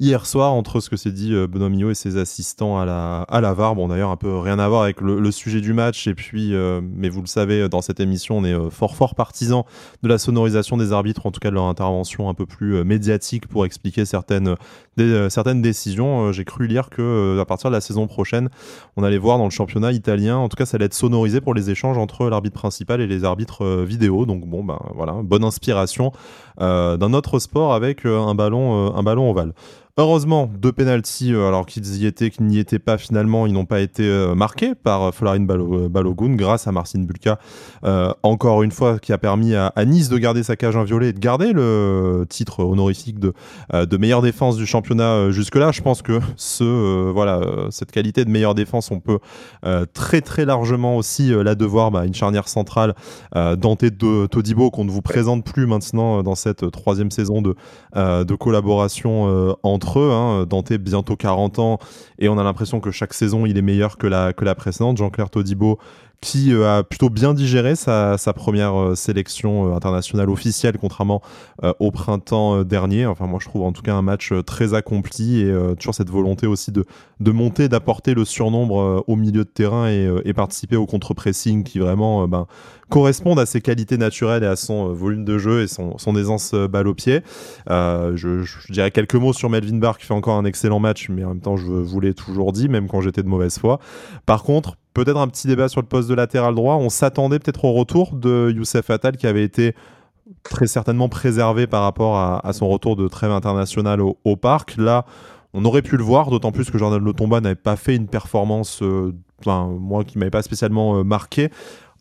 hier soir entre ce que s'est dit euh, Benoît et ses assistants à la, à la VAR. Bon, d'ailleurs, un peu rien à voir avec le, sujet du match. Et puis, euh, mais vous le savez, dans cette émission, on est euh, fort, fort partisan de la sonorisation des arbitres, en tout cas de leur intervention un peu plus médiatique pour expliquer certaines, décisions. J'ai cru lire que à partir de la saison prochaine, on allait voir dans le championnat italien, en tout cas, ça allait être sonorisé pour les échanges entre l'arbitre principal et les arbitres vidéo. Donc, bon, ben voilà, bonne inspiration d'un autre sport avec un ballon ovale. Heureusement, deux pénalties, euh, alors qu'ils y étaient, qu'ils n'y étaient pas finalement, ils n'ont pas été euh, marqués par euh, Florin Balogun grâce à Marcin Bulka, encore une fois, qui a permis à, Nice de garder sa cage inviolée et de garder le titre honorifique de, meilleure défense du championnat jusque-là. Je pense que ce, voilà, cette qualité de meilleure défense, on peut très très largement aussi la devoir bah, une charnière centrale Dante de Todibo qu'on ne vous présente plus maintenant dans cette troisième saison de, collaboration entre Hein. Dante, bientôt 40 ans, et on a l'impression que chaque saison, il est meilleur que la, que la précédente. Jean-Claire Todibo, qui euh, a plutôt bien digéré sa, première euh, sélection euh, internationale officielle, contrairement au printemps dernier. Enfin, moi, je trouve en tout cas un match très accompli et toujours cette volonté aussi de, de monter, d'apporter le surnombre au milieu de terrain et, participer au contre-pressing qui vraiment ben, correspondent à ses qualités naturelles et à son volume de jeu et son, son aisance balle au pied. je, dirais quelques mots sur Melvin Barr qui fait encore un excellent match, mais en même temps, je vous l'ai toujours dit, même quand j'étais de mauvaise foi. Par contre, peut-être un petit débat sur le poste de latéral droit. On s'attendait peut-être au retour de Youssef Attal qui avait été très certainement préservé par rapport à, son retour de trêve international au, parc. Là, on aurait pu le voir, d'autant plus que Jordan Lotomba n'avait pas fait une performance, euh, enfin, moi qui m'avait pas spécialement euh, marqué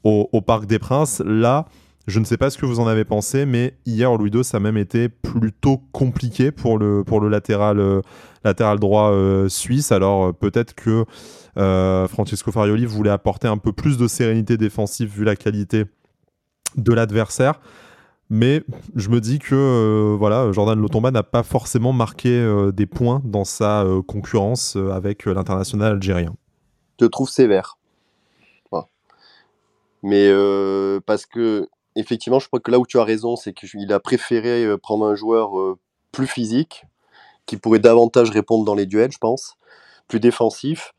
au, Parc des Princes. Là, je ne sais pas ce que vous en avez pensé, mais hier, Louis II, ça a même été plutôt compliqué pour le, pour le latéral, euh, latéral droit suisse. Alors peut-être que Francesco Farioli voulait apporter un peu plus de sérénité défensive vu la qualité de l'adversaire. Mais je me dis que euh, voilà, Jordan Lotomba n'a pas forcément marqué euh, des points dans sa concurrence avec l'international algérien. Je trouve sévère. Mais parce que, effectivement, je crois que là où tu as raison, c'est qu'il a préféré prendre un joueur plus physique, qui pourrait davantage répondre dans les duels, je pense, plus défensif.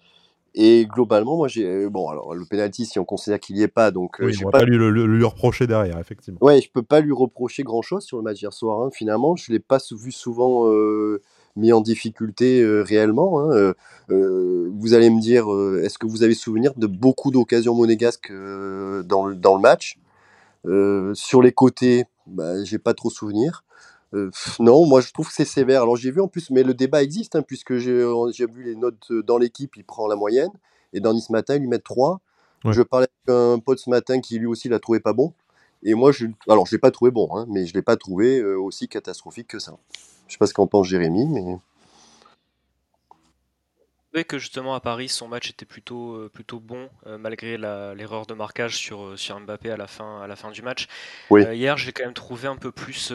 Et globalement, moi, j'ai. Euh, bon, alors, le penalty, si on considère qu'il n'y est pas, donc. Euh, oui, je ne pas, lui, lui, reprocher derrière, effectivement. Ouais, je peux pas lui reprocher grand-chose sur le match hier soir. Hein, finalement, je ne l'ai pas vu souvent euh, mis en difficulté réellement. Hein, vous allez me dire, est-ce que vous avez souvenir de beaucoup d'occasions monégasques dans, le, dans le match? Sur les côtés, bah, j'ai pas trop souvenir. Euh, non, moi je trouve que c'est sévère. Alors j'ai vu en plus, mais le débat existe, hein, puisque euh, j'ai vu les notes euh, dans l'équipe, il prend la moyenne, et dans Nice Matin, il lui met 3. Je parlais avec un pote ce matin qui lui aussi l'a trouvé pas bon. Et moi, je, alors je l'ai pas trouvé bon, hein, mais je l'ai pas trouvé aussi catastrophique que ça. Je sais pas ce qu'en pense Jérémy, mais. Oui, que justement à Paris, son match était plutôt, plutôt bon, malgré l'erreur de marquage sur, sur Mbappé à la fin, à la fin du match. hier, je l'ai quand même trouvé un peu plus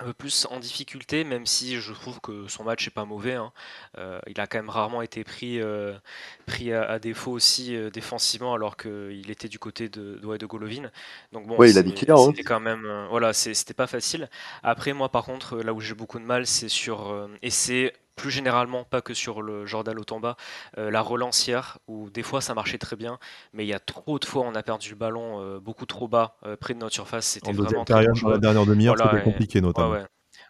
un peu plus en difficulté, même si je trouve que son match est pas mauvais. Hein. Euh, il a quand même rarement été pris, euh, pris à, défaut aussi euh, défensivement, alors qu'il était du côté de, de, de Golovin. Donc bon, il a dit hein. c'était quand même, voilà, c'était pas facile. Après, moi, par contre, là où j'ai beaucoup de mal, c'est sur et c'est plus généralement, pas que sur le Jordan Otamba, euh, la relancière, où des fois ça marchait très bien, mais il y a trop de fois on a perdu le ballon euh, beaucoup trop bas, euh, près de notre surface. C'était vraiment période, la dernière demi-heure, c'était compliqué notamment.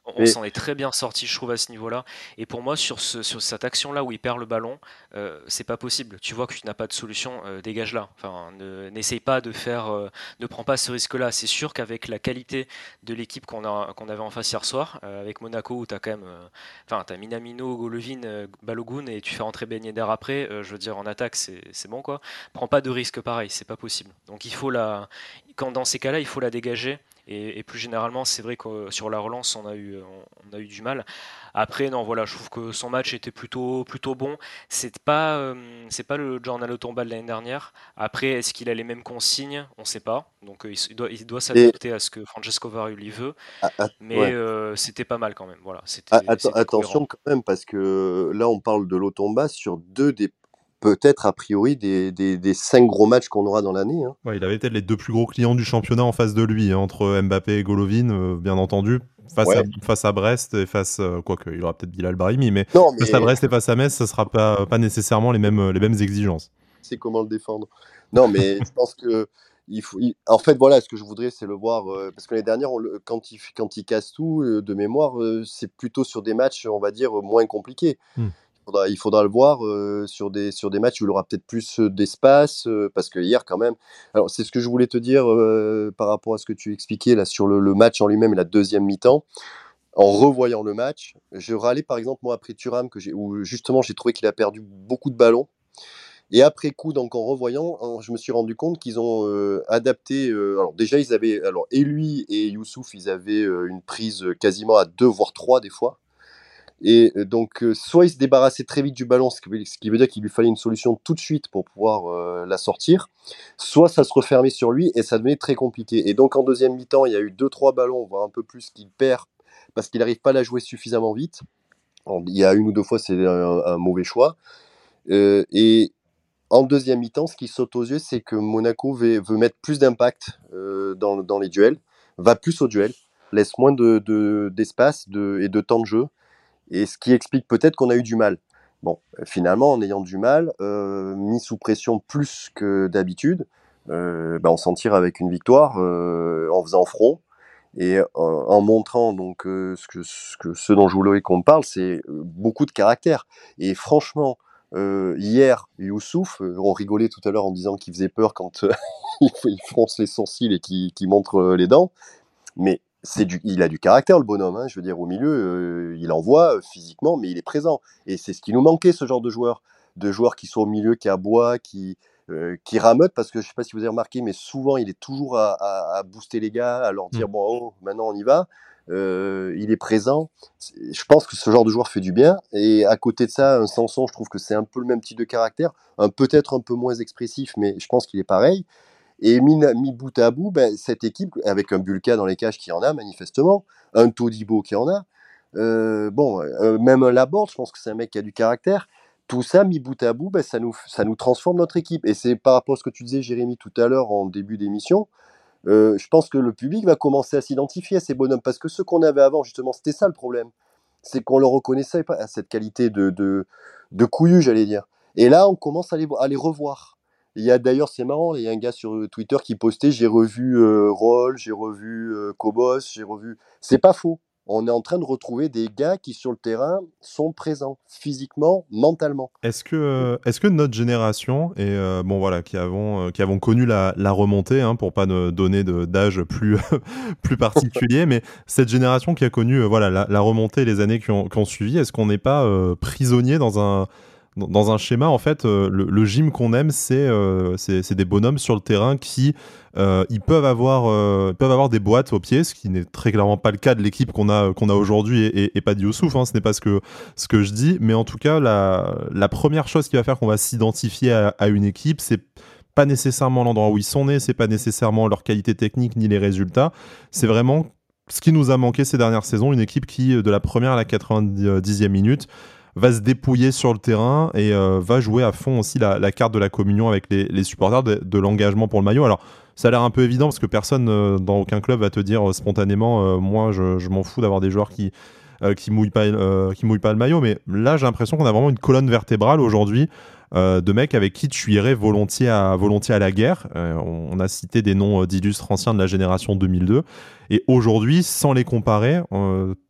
On s'en est très bien sorti, je trouve, à ce niveau-là. Et pour moi, sur, ce, sur cette action-là où il perd le ballon, euh, c'est pas possible. Tu vois que tu n'as pas de solution, euh, dégage-la. Enfin, n'essaye pas de faire, euh, ne prends pas ce risque-là. C'est sûr qu'avec la qualité de l'équipe qu'on avait en face hier soir, avec Monaco où tu as quand même, enfin, tu as Minamino, Golovin, Balogun et tu fais rentrer Ben Yedder après, je veux dire, en attaque, c'est bon quoi. Prends pas de risque pareil, c'est pas possible. Donc il faut la, quand dans ces cas-là, il faut la dégager et, plus généralement, c'est vrai que sur la relance, on a eu, on, a eu du mal. Après, non, voilà, je trouve que son match était plutôt, plutôt bon. C'est pas, euh, c'est pas le Journal Tomba de l'année dernière. Après, est-ce qu'il a les mêmes consignes? On ne sait pas. Donc, euh, il doit, il doit s'adapter à ce que Francesco Varuli veut. Ah, ah, mais euh, c'était pas mal quand même. Voilà. Ah, attention quand même, parce que là, on parle de l'Otomba sur deux des peut-être a priori des, des, cinq gros matchs qu'on aura dans l'année. Hein. il avait peut-être les deux plus gros clients du championnat en face de lui, hein, entre Mbappé et Golovin, euh, bien entendu. Face, à, face à Brest et face, euh, quoique il aura peut-être Bilal Brahimi, mais, face à Brest et face à Metz, ce ne sera pas, pas nécessairement les mêmes, les mêmes exigences. C'est comment le défendre. Non, mais je pense que il faut, en fait, voilà, ce que je voudrais, c'est le voir. Euh, parce que les dernières, quand, il, quand il casse tout, de mémoire, c'est plutôt sur des matchs, on va dire, moins compliqués. Il faudra le voir euh, sur, des, sur des matchs où il aura peut-être plus euh, d'espace, euh, parce que hier, quand même. Alors, c'est ce que je voulais te dire par rapport à ce que tu expliquais là, sur le, match en lui-même et la deuxième mi-temps. En revoyant le match, je râlais par exemple, moi, après Turam, que où justement j'ai trouvé qu'il a perdu beaucoup de ballons. Et après coup, donc en revoyant, je me suis rendu compte qu'ils ont adapté. alors déjà, ils avaient, alors et lui et Youssouf, ils avaient une prise quasiment à deux voire trois des fois. Et euh, donc, euh, soit il se débarrassait très vite du ballon, ce qui veut dire qu'il lui fallait une solution tout de suite pour pouvoir euh, la sortir, soit ça se refermait sur lui et ça devenait très compliqué. Et donc, en deuxième mi-temps, il y a eu deux, trois ballons, voire un peu plus, qu'il perd parce qu'il n'arrive pas à la jouer suffisamment vite. il y a une ou deux fois, c'est un, mauvais choix. et en deuxième mi-temps, ce qui saute aux yeux, c'est que Monaco veut, mettre plus d'impact dans, les duels, va plus au duel, laisse moins d'espace de, et de temps de jeu et ce qui explique peut-être qu'on a eu du mal. Bon, finalement, en ayant du mal, euh, mis sous pression plus que d'habitude, euh, on s'en tire avec une victoire euh, en faisant front et en, montrant donc ce, que, ce, dont je voulais qu'on parle, c'est beaucoup de caractère. Et franchement, hier, Youssouf, on rigolait tout à l'heure en disant qu'il faisait peur quand il fronce les sourcils et qu'il montre les dents, mais du, il a du caractère le bonhomme, hein, je veux dire au milieu, euh, il envoie euh, physiquement, mais il est présent. Et c'est ce qui nous manquait, ce genre de joueurs, de joueurs qui sont au milieu, qui aboient, qui euh, qui rameutent, parce que je sais pas si vous avez remarqué, mais souvent il est toujours à, booster les gars, à leur dire mmh. bon, oh, maintenant on y va. il est présent. Je pense que ce genre de joueur fait du bien. Et à côté de ça, un Sanson, je trouve que c'est un peu le même type de caractère, un peut-être un peu moins expressif, mais je pense qu'il est pareil. Et mis, bout à bout, ben, cette équipe, avec un Bulka dans les cages qui en a manifestement, un Todibo qui en a, euh, bon, euh, même un Laborde, je pense que c'est un mec qui a du caractère. Tout ça, mis bout à bout, ben, ça, nous, transforme notre équipe. Et c'est par rapport à ce que tu disais, Jérémy, tout à l'heure en début d'émission. Euh, je pense que le public va commencer à s'identifier à ces bonhommes parce que ceux qu'on avait avant, justement, c'était ça le problème. C'est qu'on le reconnaissait pas à cette qualité de, de, couillu, j'allais dire. Et là, on commence à à les revoir. Il y a d'ailleurs, c'est marrant, il y a un gars sur euh, Twitter qui postait j'ai revu euh, Roll, j'ai revu euh, Cobos, j'ai revu. C'est pas faux. On est en train de retrouver des gars qui sur le terrain sont présents physiquement, mentalement. Est-ce que, est-ce que notre génération et bon voilà qui avons qui avons connu la, remontée hein, pour pas ne donner d'âge plus plus particulier, mais cette génération qui a connu voilà la, la, remontée les années qui ont, qui ont suivi, est-ce qu'on n'est pas prisonnier dans un dans un schéma, en fait, euh, le, gym qu'on aime, euh, c'est des bonhommes sur le terrain qui euh, ils peuvent avoir, peuvent avoir des boîtes au pied, ce qui n'est très clairement pas le cas de l'équipe qu'on a, qu'on a aujourd'hui et, pas de Youssouf. Hein, ce n'est pas ce que, ce que je dis, mais en tout cas, la, la première chose qui va faire qu'on va s'identifier à, à, une équipe, c'est pas nécessairement l'endroit où ils sont nés, c'est pas nécessairement leur qualité technique ni les résultats, c'est vraiment ce qui nous a manqué ces dernières saisons, une équipe qui, de la première à la 90e minute, va se dépouiller sur le terrain et euh, va jouer à fond aussi la, carte de la communion avec les, supporters, de, l'engagement pour le maillot. Alors, ça a l'air un peu évident parce que personne euh, dans aucun club va te dire euh, spontanément moi je, m'en fous d'avoir des joueurs qui qui mouillent pas qui pas le maillot mais là j'ai l'impression qu'on a vraiment une colonne vertébrale aujourd'hui de mecs avec qui tu irais volontiers à, volontiers à la guerre. on, a cité des noms d'illustres anciens de la génération 2002. Et aujourd'hui, sans les comparer,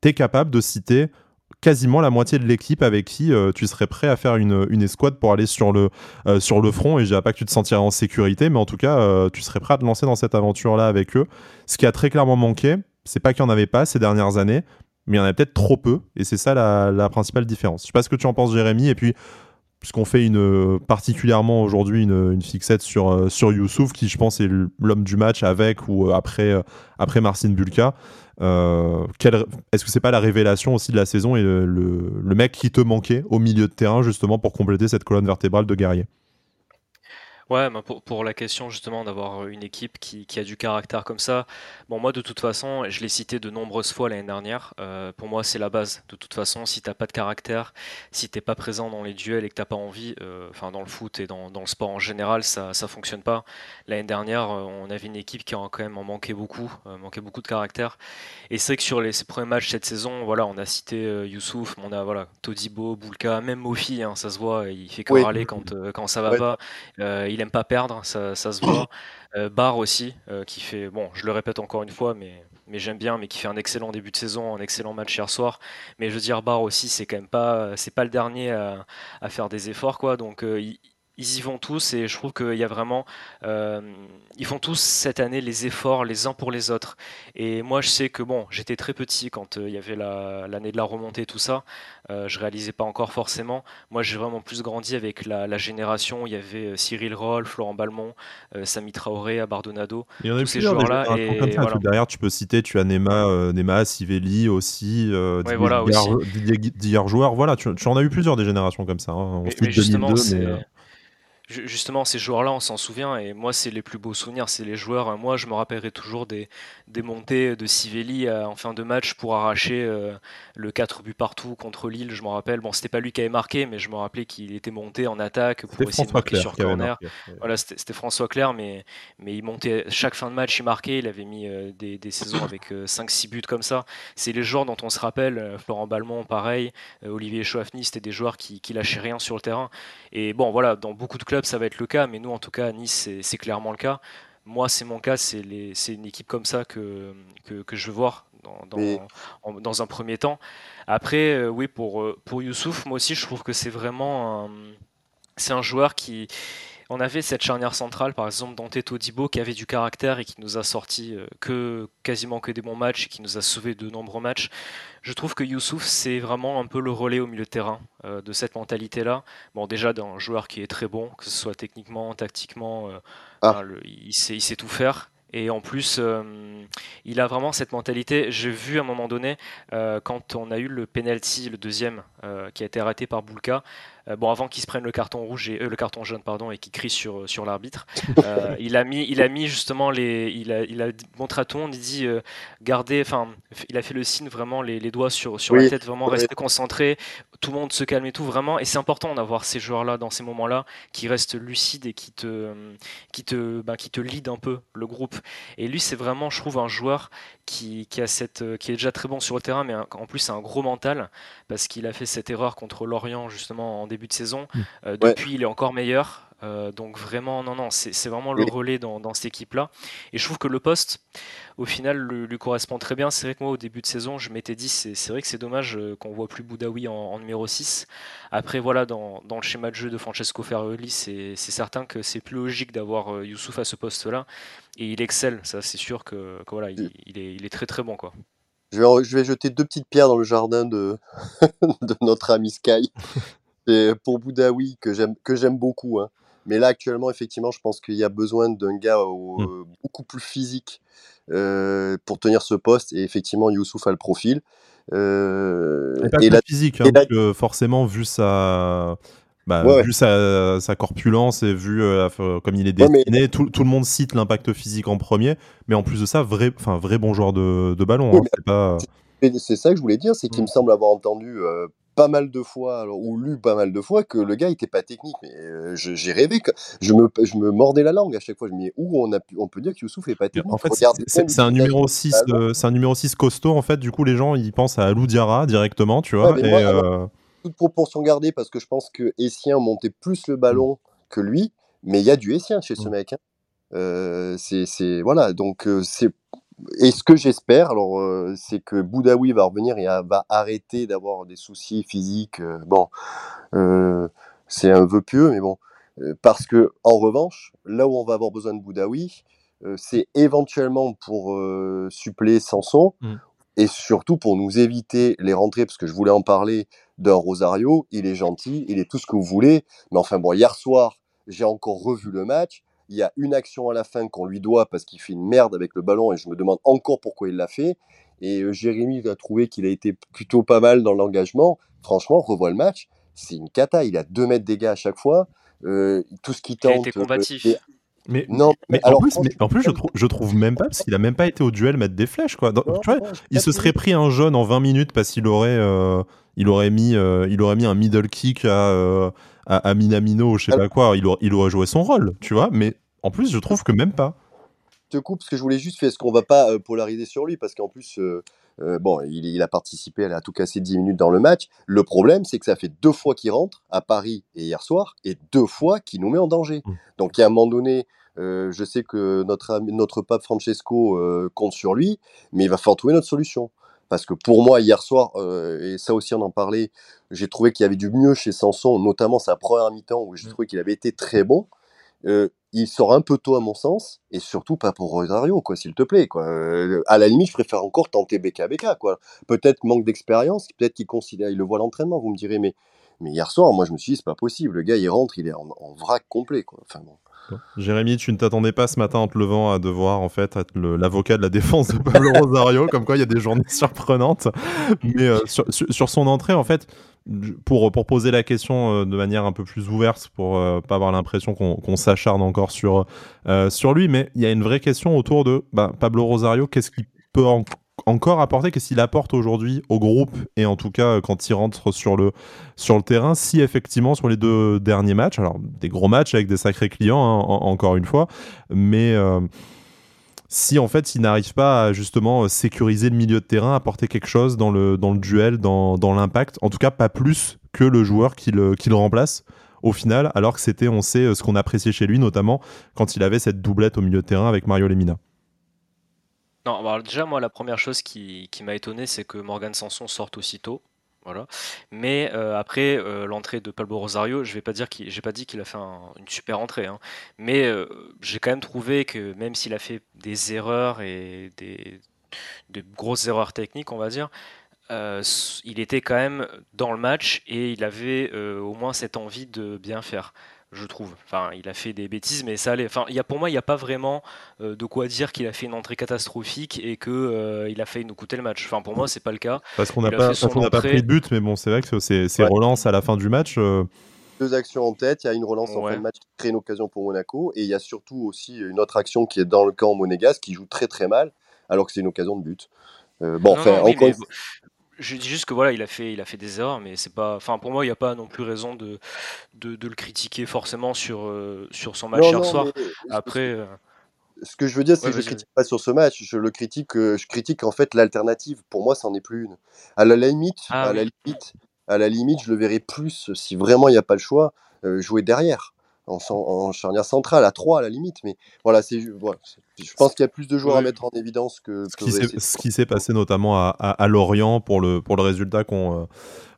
tu es capable de citer quasiment la moitié de l'équipe avec qui euh, tu serais prêt à faire une, escouade pour aller sur le, euh, sur le front. Et je dirais pas que tu te sentirais en sécurité, mais en tout cas, euh, tu serais prêt à te lancer dans cette aventure-là avec eux. Ce qui a très clairement manqué, c'est pas qu'il n'y en avait pas ces dernières années, mais il y en avait peut-être trop peu. Et c'est ça la, la, principale différence. Je sais pas ce que tu en penses, Jérémy. Et puis, puisqu'on fait une, particulièrement aujourd'hui une, fixette sur, sur Youssouf, qui je pense est l'homme du match avec ou après, après Marcin Bulka. Euh, est-ce que c'est pas la révélation aussi de la saison et le, le, mec qui te manquait au milieu de terrain justement pour compléter cette colonne vertébrale de guerrier? Ouais, pour, pour, la question justement d'avoir une équipe qui, qui, a du caractère comme ça, bon moi de toute façon, je l'ai cité de nombreuses fois l'année dernière, euh, pour moi c'est la base. De toute façon, si t'as pas de caractère, si t'es pas présent dans les duels et que t'as pas envie, euh, enfin dans le foot et dans, dans, le sport en général, ça, ça fonctionne pas. L'année dernière, euh, on avait une équipe qui en quand même en manquait beaucoup, manquait beaucoup de caractère. Et c'est vrai que sur les, ces premiers matchs cette saison, voilà, on a cité Youssouf, on a voilà, Todibo, Boulka, même Mofi, hein, ça se voit, il fait que râler quand, quand ça va pas. il il aime pas perdre, ça, se voit. Euh, Bar aussi, euh, qui fait, bon, je le répète encore une fois, mais, mais j'aime bien, mais qui fait un excellent début de saison, un excellent match hier soir. Mais je veux dire, Bar aussi, c'est quand même pas, c'est pas le dernier à, faire des efforts, quoi. Donc, euh, ils y vont tous et je trouve qu'il y a vraiment. Euh, ils font tous cette année les efforts les uns pour les autres. Et moi, je sais que bon, j'étais très petit quand euh, il y avait l'année de la remontée, tout ça. Euh, je réalisais pas encore forcément. Moi, j'ai vraiment plus grandi avec la, génération. Il y avait euh, Cyril Roll, Florent Balmont, Sami Traoré, Abardonado. Il y en a tous ces joueurs-là. Derrière, tu peux citer, tu as Nema, Nema Sivelli aussi, ouais, voilà, Didier, joueurs. Voilà, tu, en as eu plusieurs des générations comme ça. Hein. mais, justement, mais, Justement, ces joueurs-là, on s'en souvient, et moi, c'est les plus beaux souvenirs. C'est les joueurs. Euh, moi, je me rappellerai toujours des, des montées de Sivelli euh, en fin de match pour arracher euh, le 4 buts partout contre Lille. Je me rappelle. Bon, c'était pas lui qui avait marqué, mais je me rappelais qu'il était monté en attaque pour essayer de marquer sur corner. Voilà, c'était François Claire, mais, mais il montait chaque fin de match, il marquait. Il avait mis des, des, saisons avec 5-6 buts comme ça. C'est les joueurs dont on se rappelle. Florent Balmont, pareil. Olivier Chouafny, c'était des joueurs qui, qui lâchaient rien sur le terrain. Et bon, voilà, dans beaucoup de clubs ça va être le cas, mais nous, en tout cas, à Nice, c'est clairement le cas. Moi, c'est mon cas, c'est une équipe comme ça que, que, je veux voir dans, dans, un premier temps. Après, euh, oui, pour, euh, pour Youssouf, moi aussi, je trouve que c'est vraiment un, c'est un joueur qui, on avait cette charnière centrale, par exemple, Dante Todibo, qui avait du caractère et qui nous a sorti euh, que quasiment que des bons matchs et qui nous a sauvé de nombreux matchs. Je trouve que Youssouf, c'est vraiment un peu le relais au milieu de terrain euh, de cette mentalité-là. Bon, déjà d'un joueur qui est très bon, que ce soit techniquement, tactiquement, euh, ah. il, sait, il sait tout faire. Et en plus, il a vraiment cette mentalité. J'ai vu à un moment donné, quand on a eu le penalty, le deuxième, qui a été arrêté par Boulka, euh, bon, avant qu'il se prenne le carton rouge et euh, le carton jaune, pardon, et qu'il crie sur sur l'arbitre, euh, il a mis, il a mis justement les, il a, il a montré à tout le monde, il dit gardez, enfin, il a fait le signe vraiment les, les doigts sur sur la tête, vraiment rester concentré, tout le monde se calme et tout vraiment, et c'est important d'avoir ces joueurs-là dans ces moments-là qui restent lucides et qui te, qui te, ben, qui te lead un peu le groupe. Et lui, c'est vraiment, je trouve, un joueur qui, qui a cette, qui est déjà très bon sur le terrain, mais en plus, c'est un gros mental parce qu'il a fait cette erreur contre Lorient justement en début de saison. Mm. Euh, depuis, il est encore meilleur. Euh, donc vraiment, non, non, c'est vraiment le relais dans, cette équipe-là. Et je trouve que le poste, au final, lui, correspond très bien. C'est vrai que moi, au début de saison, je m'étais dit, c'est vrai que c'est dommage euh, qu'on voit plus Boudaoui en, numéro 6. Après, voilà, dans, le schéma de jeu de Francesco Ferrari, c'est certain que c'est plus logique d'avoir Youssouf à ce poste-là. Et il excelle, ça c'est sûr que, voilà, il, est, il est très très bon. quoi. Je vais, je vais, jeter deux petites pierres dans le jardin de, de notre ami Sky. C'est pour Boudaoui que j'aime que j'aime beaucoup. Hein. Mais là actuellement, effectivement, je pense qu'il y a besoin d'un gars mmh. euh, beaucoup plus physique euh, pour tenir ce poste. Et effectivement, Youssouf a le profil. Euh, et pas et la, physique, hein, forcément, vu sa, bah, vu sa, sa, corpulence et vu euh, comme il est destiné, tout, tout, le monde cite l'impact physique en premier, mais en plus de ça, vrai, vrai bon joueur de, de ballon. Hein, c'est pas... ça que je voulais dire, c'est qu'il mmh. me semble avoir entendu pas mal de fois, alors, ou lu pas mal de fois, que le gars était pas technique. Mais euh, j'ai rêvé, que je me, je me mordais la langue à chaque fois. Je me disais, où on, a pu, on peut dire que Youssouf est pas technique. En fait, c'est un numéro 6 euh, c'est un numéro 6 costaud. En fait, du coup, les gens ils pensent à Alou Diarra directement, tu vois. et, euh, toute proportion gardée, parce que je pense que Essien montait plus le ballon que lui, mais il y a du Essien chez ce mm. mec. Hein. Euh, c'est voilà, donc euh, c'est et ce que j'espère, alors, euh, c'est que Boudaoui va revenir et va arrêter d'avoir des soucis physiques. bon, c'est un vœu pieux, mais bon, parce que en revanche, là où on va avoir besoin de Boudaoui, c'est éventuellement pour suppléer Sanson mm. et surtout pour nous éviter les rentrées, parce que je voulais en parler d'un Rosario. Il est gentil, il est tout ce que vous voulez, mais enfin bon, hier soir, j'ai encore revu le match. Il y a une action à la fin qu'on lui doit parce qu'il fait une merde avec le ballon et je me demande encore pourquoi il l'a fait. Et euh, Jérémy a trouvé qu'il a été plutôt pas mal dans l'engagement. Franchement, revoit le match. C'est une cata. Il a deux mètres d'égal à chaque fois. Euh, tout ce qui tente. Il a été euh, combatif. Mais, non, mais, alors, en plus, mais en plus je, trouve, je trouve même pas, parce qu'il a même pas été au duel mettre des flèches. Quoi. tu vois, il se serait pris un jaune en 20 minutes parce qu'il aurait, il aurait, mis, il aurait mis un middle kick à, à, Minamino, je sais pas quoi, il, il aurait joué son rôle, tu vois. Mais en plus, je trouve que même pas. Je te coupe parce que je voulais juste faire ce qu'on va pas euh, polariser sur lui? Parce qu'en plus, euh, euh, bon, il, a participé, elle a tout cassé 10 minutes dans le match. Le problème, c'est que ça fait deux fois qu'il rentre à Paris et hier soir et deux fois qu'il nous met en danger. Mmh. Donc, à un moment donné, je sais que notre, notre pape Francesco compte sur lui, mais il va falloir trouver notre solution. Parce que pour moi, hier soir, et ça aussi on en parlait, j'ai trouvé qu'il y avait du mieux chez Sanson, notamment sa première mi-temps où j'ai mmh. trouvé qu'il avait été très bon. Il sort un peu tôt à mon sens, et surtout pas pour Rosario, quoi, s'il te plaît, quoi. à la limite, je préfère encore tenter BKBK, quoi. Peut-être manque d'expérience, peut-être qu'il considère, il le voit l'entraînement, vous me direz, mais, mais hier soir, moi, je me suis dit, c'est pas possible. Le gars, il rentre, il est en, vrac complet, quoi. Enfin bon. Jérémy, tu ne t'attendais pas ce matin en te levant à devoir en fait être l'avocat de la défense de Pablo Rosario, comme quoi il y a des journées surprenantes. Mais euh, sur, son entrée, en fait, pour, pour poser la question euh, de manière un peu plus ouverte, pour euh, pas avoir l'impression qu'on s'acharne encore sur, sur lui, mais il y a une vraie question autour de bah, Pablo Rosario, qu'est-ce qu'il peut en encore apporter Qu'est-ce qu'il apporte aujourd'hui au groupe et en tout cas quand il rentre sur le, sur le terrain Si effectivement sur les deux derniers matchs, alors des gros matchs avec des sacrés clients hein, encore une fois, mais euh, si en fait il n'arrive pas à justement sécuriser le milieu de terrain, apporter quelque chose dans le, duel, dans, l'impact, en tout cas pas plus que le joueur qui le, remplace au final, alors que c'était, on sait, ce qu'on appréciait chez lui, notamment quand il avait cette doublette au milieu de terrain avec Mario Lemina. Non, bah, déjà, moi, la première chose qui, m'a étonné, c'est que Morgan Sanson sorte aussitôt. Voilà. Mais euh, après euh, l'entrée de Pablo Rosario, je vais pas dire qu'il, j'ai pas dit qu'il a fait une super entrée, hein. mais euh, j'ai quand même trouvé que même s'il a fait des erreurs et des grosses erreurs techniques, on va dire, il était quand même dans le match et il avait au moins cette envie de bien faire je trouve. Enfin, il a fait des bêtises, mais ça allait. Enfin, il y a, pour moi, il n'y a pas vraiment euh, de quoi dire qu'il a fait une entrée catastrophique et qu'il euh, il a failli nous coûter le match. Enfin, pour moi, c'est pas le cas. Parce qu'on n'a pas, pas, pris de but, mais bon, c'est vrai que c'est ouais. relances à la fin du match. Euh, Deux actions en tête, il y a une relance en fin de match qui crée une occasion pour Monaco, et il y a surtout aussi une autre action qui est dans le camp monégasque qui joue très très mal, alors que c'est une occasion de but. bon, enfin, encore je dis juste que voilà, il a fait, il a fait des erreurs, mais c'est pas. Enfin, pour moi, il n'y a pas non plus raison de, de, le critiquer forcément sur, euh, sur son match hier soir. Après. Euh, ce que je veux dire, c'est que je ne critique pas sur ce match, je le critique, euh, je critique en fait l'alternative. Pour moi, c'en est plus une. À la limite, ah à la limite, à la limite, je le verrai plus si vraiment il n'y a pas le choix, jouer derrière en, charnière centrale, à 3 à la limite. Mais voilà, c'est voilà, je pense qu'il y a plus de joueurs à mettre en évidence que. ce qui s'est passé notamment à, à, Lorient pour le, pour le résultat qu'on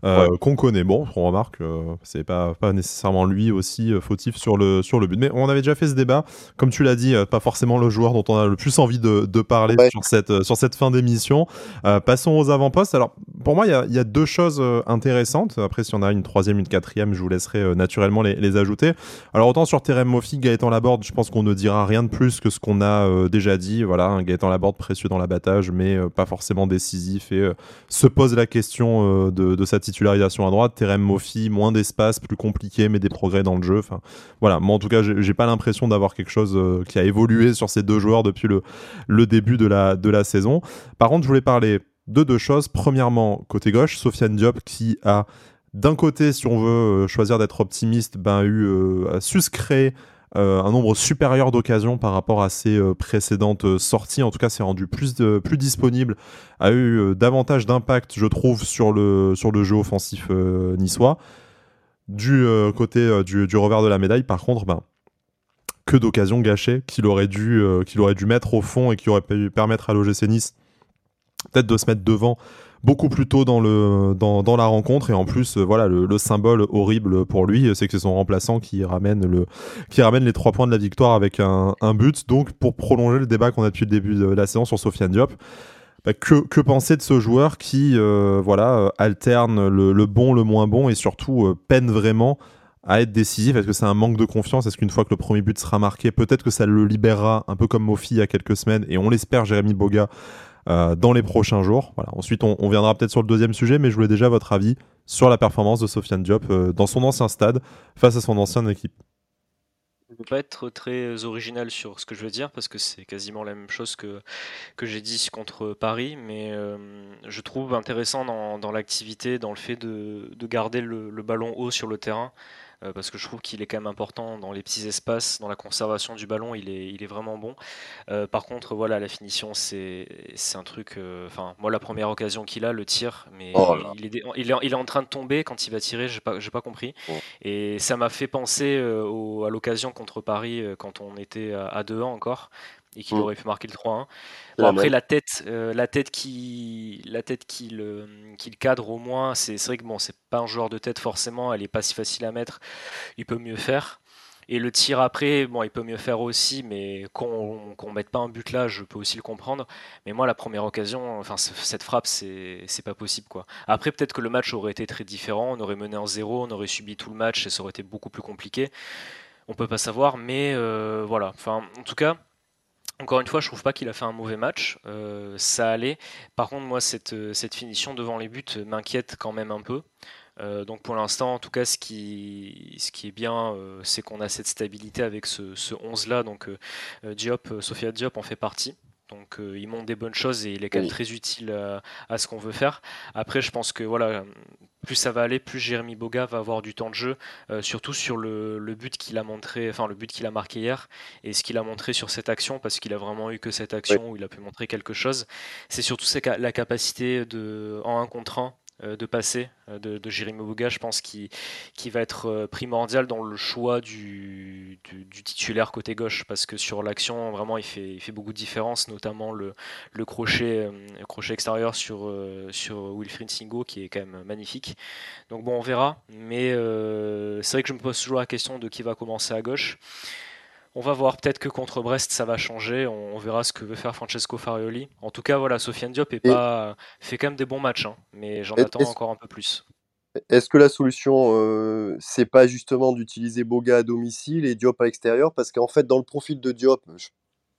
euh, qu'on connaît. Bon, on remarque, euh, c'est pas, pas nécessairement lui aussi euh, fautif sur le, sur le but. Mais on avait déjà fait ce débat. Comme tu l'as dit, pas forcément le joueur dont on a le plus envie de, de parler sur, cette, sur cette fin d'émission. passons aux avant-postes. Alors, pour moi, il y a, y a, deux choses intéressantes. Après, si on a une troisième, une quatrième, je vous laisserai naturellement les, les, ajouter. Alors, autant sur Terem Mofi, Gaëtan Laborde, je pense qu'on ne dira rien de plus que ce qu'on a déjà dit. Voilà, un Gaëtan Laborde précieux dans l'abattage, mais pas forcément décisif et se pose la question de, de sa titularisation à droite, Terem Mofi, moins d'espace, plus compliqué, mais des progrès dans le jeu. Enfin, voilà, moi en tout cas, j'ai pas l'impression d'avoir quelque chose euh, qui a évolué sur ces deux joueurs depuis le, début de la, saison. Par contre, je voulais parler de deux choses. Premièrement, côté gauche, Sofiane Diop qui a d'un côté, si on veut euh, choisir d'être optimiste, ben, eu, euh, su se créer un nombre supérieur d'occasions par rapport à ses précédentes sorties. En tout cas, s'est rendu plus, plus disponible, a eu davantage d'impact, je trouve, sur le, sur le jeu offensif niçois. Du côté du, du, revers de la médaille, par contre, ben, que d'occasions gâchées qu'il aurait, dû, qu'il aurait dû mettre au fond et qui aurait pu permettre à l'OGC Nice peut-être de se mettre devant beaucoup plus tôt dans, le, dans, dans la rencontre. Et en plus euh, voilà le, symbole horrible pour lui c'est que c'est son remplaçant qui ramène, le, qui ramène les trois points de la victoire avec un, un but. Donc pour prolonger le débat qu'on a depuis le début de la séance sur Sofiane Diop bah, que, que, penser de ce joueur qui euh, voilà euh, alterne le, le, bon le moins bon et surtout peine vraiment à être décisif? Est-ce que c'est un manque de confiance? Est-ce qu'une fois que le premier but sera marqué, peut-être que ça le libérera, un peu comme Mofi il y a quelques semaines, et on l'espère, Jérémy Boga, euh, dans les prochains jours. Ensuite, on, viendra peut-être sur le deuxième sujet, mais je voulais déjà votre avis sur la performance de Sofiane Diop euh, dans son ancien stade face à son ancienne équipe. Je ne vais pas être très original sur ce que je veux dire parce que c'est quasiment la même chose que, que j'ai dit contre Paris, mais euh, je trouve intéressant dans, l'activité, dans le fait de, garder le, ballon haut sur le terrain. Euh, parce que je trouve qu'il est quand même important dans les petits espaces, dans la conservation du ballon, il est, il est vraiment bon. Euh, par contre, voilà, la finition, c'est un truc. Euh, enfin, moi, la première occasion qu'il a, le tir, mais oh il, est, il, est, il, est, en train de tomber quand il va tirer, j'ai pas, pas compris. Oh. Et ça m'a fait penser à l'occasion contre Paris quand on était à 2-1 encore et qu'il mm. aurait pu marquer le 3-1. Bon, après, la tête, euh, la tête qui, la tête qui le, qui le cadre au moins, c'est vrai que bon, c'est pas un joueur de tête forcément, elle est pas si facile à mettre. Il peut mieux faire. Et le tir après, bon, il peut mieux faire aussi, mais qu'on qu mette pas un but là, je peux aussi le comprendre. Mais moi, la première occasion, enfin, cette frappe, c'est pas possible, quoi. Après, peut-être que le match aurait été très différent, on aurait mené en zéro, on aurait subi tout le match et ça aurait été beaucoup plus compliqué. On peut pas savoir, mais euh, voilà. Enfin, en tout cas, encore une fois, je trouve pas qu'il a fait un mauvais match. Euh, ça allait. Par contre, moi, cette, euh, cette finition devant les buts m'inquiète quand même un peu. Euh, donc pour l'instant, en tout cas, ce qui, ce qui est bien, c'est qu'on a cette stabilité avec ce, ce 11-là. Donc Diop, Sofia Diop en fait partie. Donc il montre des bonnes choses et il est quand même très utile à, ce qu'on veut faire. Après, je pense que voilà, plus ça va aller, plus Jérémy Boga va avoir du temps de jeu, euh, surtout sur le, but qu'il a montré, enfin le but qu'il a marqué hier et ce qu'il a montré sur cette action, parce qu'il a vraiment eu que cette action où il a pu montrer quelque chose. C'est surtout la capacité de en un contre 1 euh, de passer euh, de, de Jérémy Boga, je pense, qui, qui va être euh, primordial dans le choix du, du, titulaire côté gauche, parce que sur l'action, vraiment, il fait, il fait beaucoup de différence, notamment le, le crochet, crochet extérieur sur, sur Wilfried Singo, qui est quand même magnifique. Donc bon, on verra, mais c'est vrai que je me pose toujours la question de qui va commencer à gauche. On va voir, peut-être que contre Brest ça va changer, on, verra ce que veut faire Francesco Farioli. En tout cas, voilà, Sofiane Diop est pas, fait quand même des bons matchs, hein, mais j'en attends encore un peu plus. Est-ce que la solution, euh, c'est pas justement d'utiliser Boga à domicile et Diop à l'extérieur? Parce qu'en fait, dans le profil de Diop,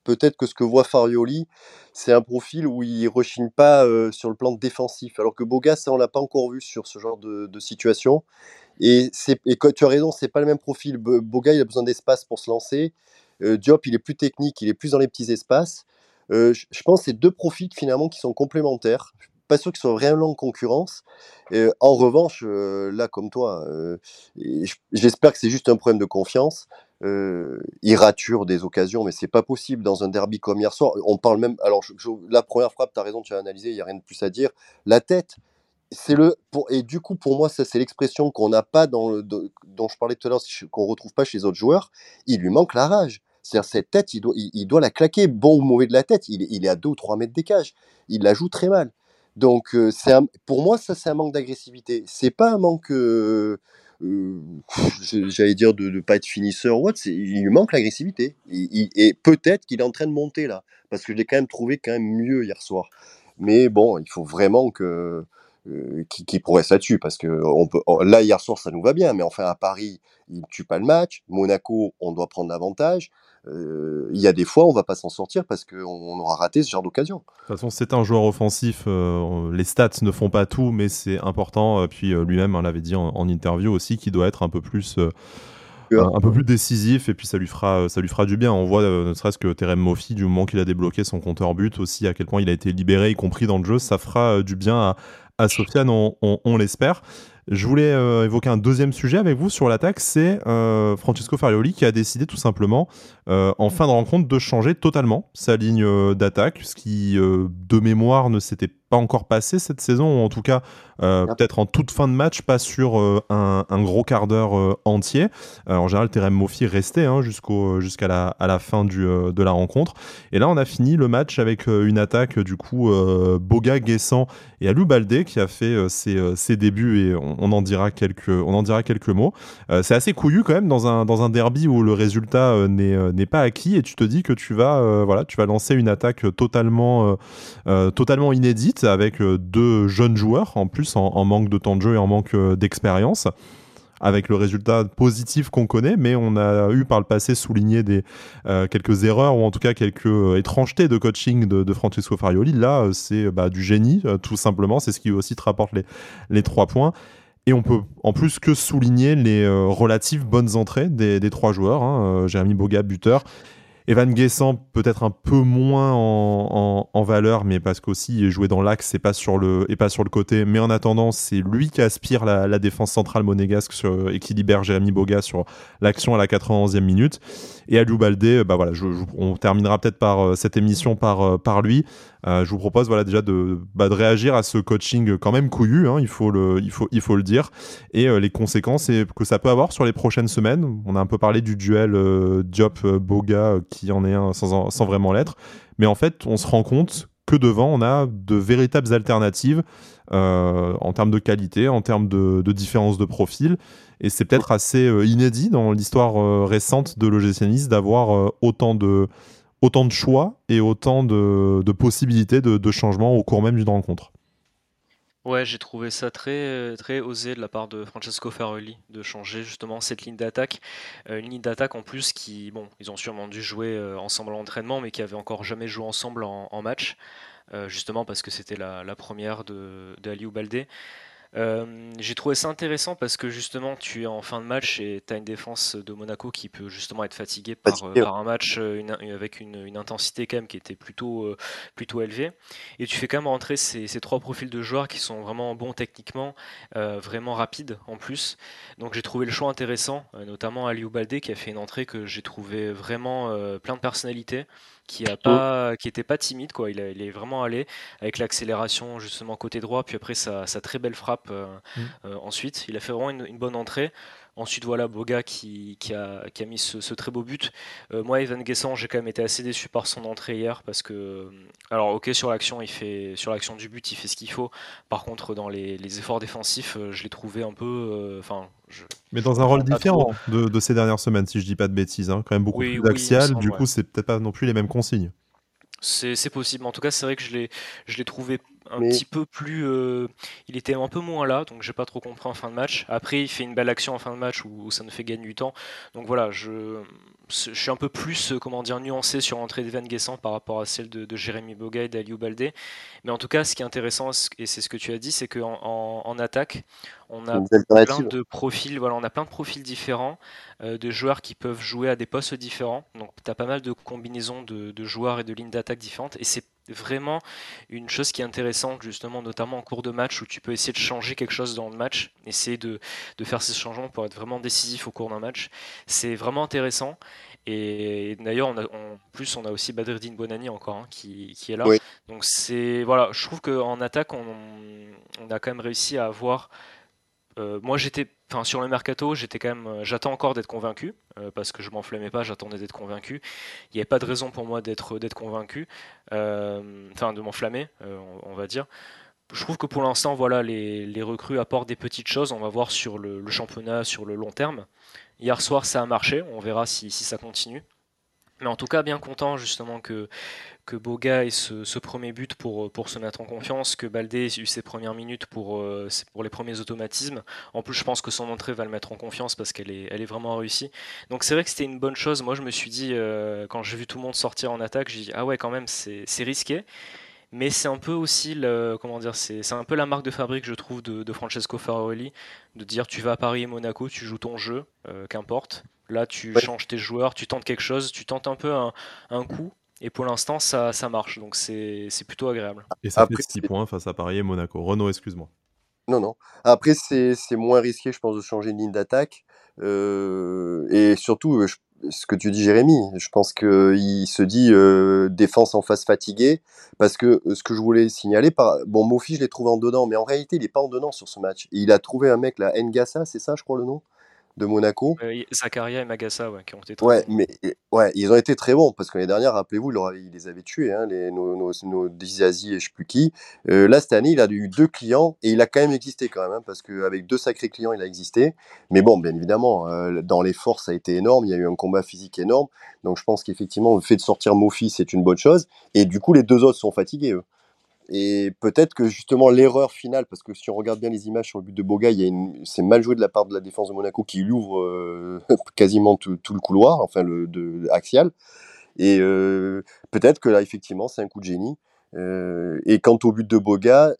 peut-être que ce que voit Farioli, c'est un profil où il rechigne pas euh, sur le plan défensif. Alors que Boga, ça, on l'a pas encore vu sur ce genre de, de situation. Et, et tu as raison, c'est pas le même profil. Boga, il a besoin d'espace pour se lancer. Euh, Diop, il est plus technique, il est plus dans les petits espaces. Euh, je pense que c'est deux profils finalement qui sont complémentaires. Je suis pas sûr qu'ils soient vraiment en concurrence. Euh, en revanche, là, comme toi, j'espère que c'est juste un problème de confiance. il rature des occasions, mais c'est pas possible dans un derby comme hier soir. On parle même. Alors, la première frappe, tu as raison, tu as analysé, il n'y a rien de plus à dire. La tête, c'est le pour, et du coup pour moi ça c'est l'expression qu'on n'a pas dans le dont je parlais tout à l'heure qu'on retrouve pas chez les autres joueurs il lui manque la rage. C'est-à-dire cette tête il doit il, doit la claquer bon ou mauvais de la tête il, il est à 2 ou 3 mètres d'écage il la joue très mal. Donc euh, c'est pour moi ça c'est un manque d'agressivité. C'est pas un manque euh, euh, j'allais dire de ne pas être finisseur ou autre, il lui manque l'agressivité. Et peut-être qu'il est en train de monter là parce que je l'ai quand même trouvé quand même mieux hier soir. Mais bon il faut vraiment que qui, qui, progresse là-dessus parce que on peut, là hier soir ça nous va bien, mais enfin à Paris il ne tue pas le match, Monaco on doit prendre l'avantage. Euh, il y a des fois on va pas s'en sortir parce qu'on on aura raté ce genre d'occasion. De toute façon c'est un joueur offensif, euh, les stats ne font pas tout, mais c'est important. Puis lui-même l'avait dit en, en, interview aussi qu'il doit être un peu plus un, peu plus décisif et puis ça lui fera, ça lui fera du bien. On voit ne serait-ce que Terem Moffi, du moment qu'il a débloqué son compteur but aussi, à quel point il a été libéré, y compris dans le jeu, ça fera du bien à, à Sofiane, on, l'espère. Je voulais euh, évoquer un deuxième sujet avec vous sur l'attaque, c'est euh, Francesco Farioli qui a décidé tout simplement euh, en fin de rencontre de changer totalement sa ligne d'attaque, ce qui de mémoire ne s'était pas encore passé cette saison, ou en tout cas peut-être en toute fin de match, pas sur un, gros quart d'heure entier. en général, Terem Moffi restait hein, jusqu'à la, à la fin du, de la rencontre. Et là, on a fini le match avec une attaque du coup Boga, Guessant et Alou Baldé qui a fait ses, ses débuts et on, on, en dira quelques, on en dira quelques mots. Euh, c'est assez couillu quand même dans un, dans un derby où le résultat euh, euh, n'est pas acquis et tu te dis que tu vas, voilà, tu vas lancer une attaque totalement, totalement inédite avec deux jeunes joueurs en plus en, manque de temps de jeu et en manque d'expérience avec le résultat positif qu'on connaît, mais on a eu par le passé souligné des, quelques erreurs ou en tout cas quelques étrangetés de coaching de, Francesco Farioli. Là, c'est bah, du génie, tout simplement. C'est ce qui aussi te rapporte les, trois points. Et on peut en plus que souligner les euh, relatives bonnes entrées des, trois joueurs. Hein, euh, Jérémy Boga, buteur. Evan Guessant, peut-être un peu moins en, valeur, mais parce qu'aussi joué dans l'axe et pas sur le et pas sur le côté. Mais en attendant, c'est lui qui aspire la, défense centrale monégasque sur, et qui libère Jérémy Boga sur l'action à la 91e minute. Et Aliou Baldé, bah voilà, on terminera peut-être par euh, cette émission par, par lui. Euh, je vous propose voilà, déjà de, bah, de réagir à ce coaching quand même couillu, hein, il, faut le, il, faut, il faut le dire, et euh, les conséquences que ça peut avoir sur les prochaines semaines. On a un peu parlé du duel euh, Diop-Boga qui en est un sans vraiment l'être, mais en fait, on se rend compte que devant, on a de véritables alternatives en termes de qualité, en termes de, de différence de profil. Et c'est peut-être assez inédit dans l'histoire récente de l'OGC d'avoir autant de, autant de choix et autant de, possibilités de, de changement au cours même d'une rencontre. Ouais, j'ai trouvé ça très, très osé de la part de Francesco Ferroli de changer justement cette ligne d'attaque. Euh, une ligne d'attaque en plus qui, bon, ils ont sûrement dû jouer euh, ensemble en entraînement, mais qui avait encore jamais joué ensemble en, match, euh, justement parce que c'était la, première de, de Aliou Baldé. Euh, j'ai trouvé ça intéressant parce que justement tu es en fin de match et tu as une défense de Monaco qui peut justement être fatiguée par, euh, un match euh, avec une, intensité quand même qui était plutôt, plutôt élevée. Et tu fais quand même rentrer ces, trois profils de joueurs qui sont vraiment bons techniquement, vraiment rapides en plus. Donc j'ai trouvé le choix intéressant, notamment Aliou Baldé qui a fait une entrée que j'ai trouvé vraiment plein de personnalité qui a pas, qui était pas timide quoi. Il, est vraiment allé avec l'accélération justement côté droit, puis après sa, très belle frappe euh, mm. euh, ensuite. Il a fait vraiment une bonne entrée. Ensuite, voilà, Boga qui, a, mis ce, très beau but. Euh, moi, Evan Guessant, j'ai quand même été assez déçu par son entrée hier parce que, alors, ok, sur l'action, il fait, sur l'action du but, il fait ce qu'il faut. Par contre, dans les, efforts défensifs, euh, je l'ai trouvé un peu, euh, enfin. mais dans un rôle différent de, ces dernières semaines, si je dis pas de bêtises, hein. quand même beaucoup plus axial. du coup, c'est peut-être pas non plus les mêmes consignes. C'est possible. En tout cas, c'est vrai que je l'ai trouvé un petit peu plus. Euh, il était un peu moins là, donc j'ai pas trop compris en fin de match. Après, il fait une belle action en fin de match où, ça nous fait gagner du temps. Donc voilà, je, je suis un peu plus euh, comment dire, nuancé sur l'entrée d'Evan Guessant par rapport à celle de, Jérémy Boga et d'Aliou Baldé. Mais en tout cas, ce qui est intéressant, et c'est ce que tu as dit, c'est qu'en en, attaque, on a plein de profils, voilà, on a plein de profils différents, euh, de joueurs qui peuvent jouer à des postes différents. Donc tu as pas mal de combinaisons de, de joueurs et de lignes d'attaque différentes. Et c'est vraiment une chose qui est intéressante, justement, notamment en cours de match, où tu peux essayer de changer quelque chose dans le match, essayer de, faire ces changements pour être vraiment décisif au cours d'un match. C'est vraiment intéressant. Et d'ailleurs, en plus, on a aussi Badreddin Bonani encore hein, qui, est là. Donc c'est voilà, je trouve qu'en attaque, on, on, a quand même réussi à avoir euh, moi, j'étais, sur le mercato, j'étais quand même, euh, j'attends encore d'être convaincu euh, parce que je m'enflammais pas, j'attendais d'être convaincu. Il n'y avait pas de raison pour moi d'être convaincu, enfin, de m'enflammer, on, va dire. Je trouve que pour l'instant, voilà, les, recrues apportent des petites choses. On va voir sur le, championnat sur le long terme. Hier soir, ça a marché. On verra si ça continue. Mais en tout cas, bien content justement que, que Boga ait ce, premier but pour, pour se mettre en confiance, que Baldé ait eu ses premières minutes pour, euh, pour les premiers automatismes. En plus, je pense que son entrée va le mettre en confiance parce qu'elle est, elle est vraiment réussie. Donc c'est vrai que c'était une bonne chose. Moi, je me suis dit, euh, quand j'ai vu tout le monde sortir en attaque, j'ai dit, ah ouais, quand même, c'est risqué. Mais c'est un peu aussi le, comment dire, c'est un peu la marque de fabrique, je trouve, de, Francesco Faroli, de dire tu vas à Paris et Monaco, tu joues ton jeu, euh, qu'importe. Là, tu changes tes joueurs, tu tentes quelque chose, tu tentes un peu un, un coup, et pour l'instant, ça, ça marche. Donc c'est plutôt agréable. Et ça fait 6 points face à Paris et Monaco. Renault, excuse-moi. Non, non. Après, c'est moins risqué, je pense, de changer de ligne d'attaque. Euh, et surtout, ce que tu dis, Jérémy, je pense qu'il se dit euh, défense en face fatiguée. Parce que ce que je voulais signaler, par... bon, Mofi, je l'ai trouvé en dedans, mais en réalité, il n'est pas en dedans sur ce match. il a trouvé un mec, là, Ngassa, c'est ça, je crois, le nom? De Monaco. Euh, Zakaria et Magassa, ouais, qui ont été très ouais, bons. Mais, ouais, ils ont été très bons, parce que l'année dernière, rappelez-vous, il, les avait tués, hein, les, nos, nos, nos Dizazi et je sais plus qui. Euh, là, cette année, il a eu deux clients, et il a quand même existé quand même, hein, parce qu'avec deux sacrés clients, il a existé. Mais bon, bien évidemment, euh, dans les forces, ça a été énorme, il y a eu un combat physique énorme. Donc je pense qu'effectivement, le fait de sortir Mofi, c'est une bonne chose. Et du coup, les deux autres sont fatigués, eux. Et peut-être que justement l'erreur finale, parce que si on regarde bien les images sur le but de Boga, c'est mal joué de la part de la défense de Monaco qui lui ouvre euh, quasiment tout, le couloir, enfin le de, axial. Et euh, peut-être que là, effectivement, c'est un coup de génie. Euh, et quant au but de Boga,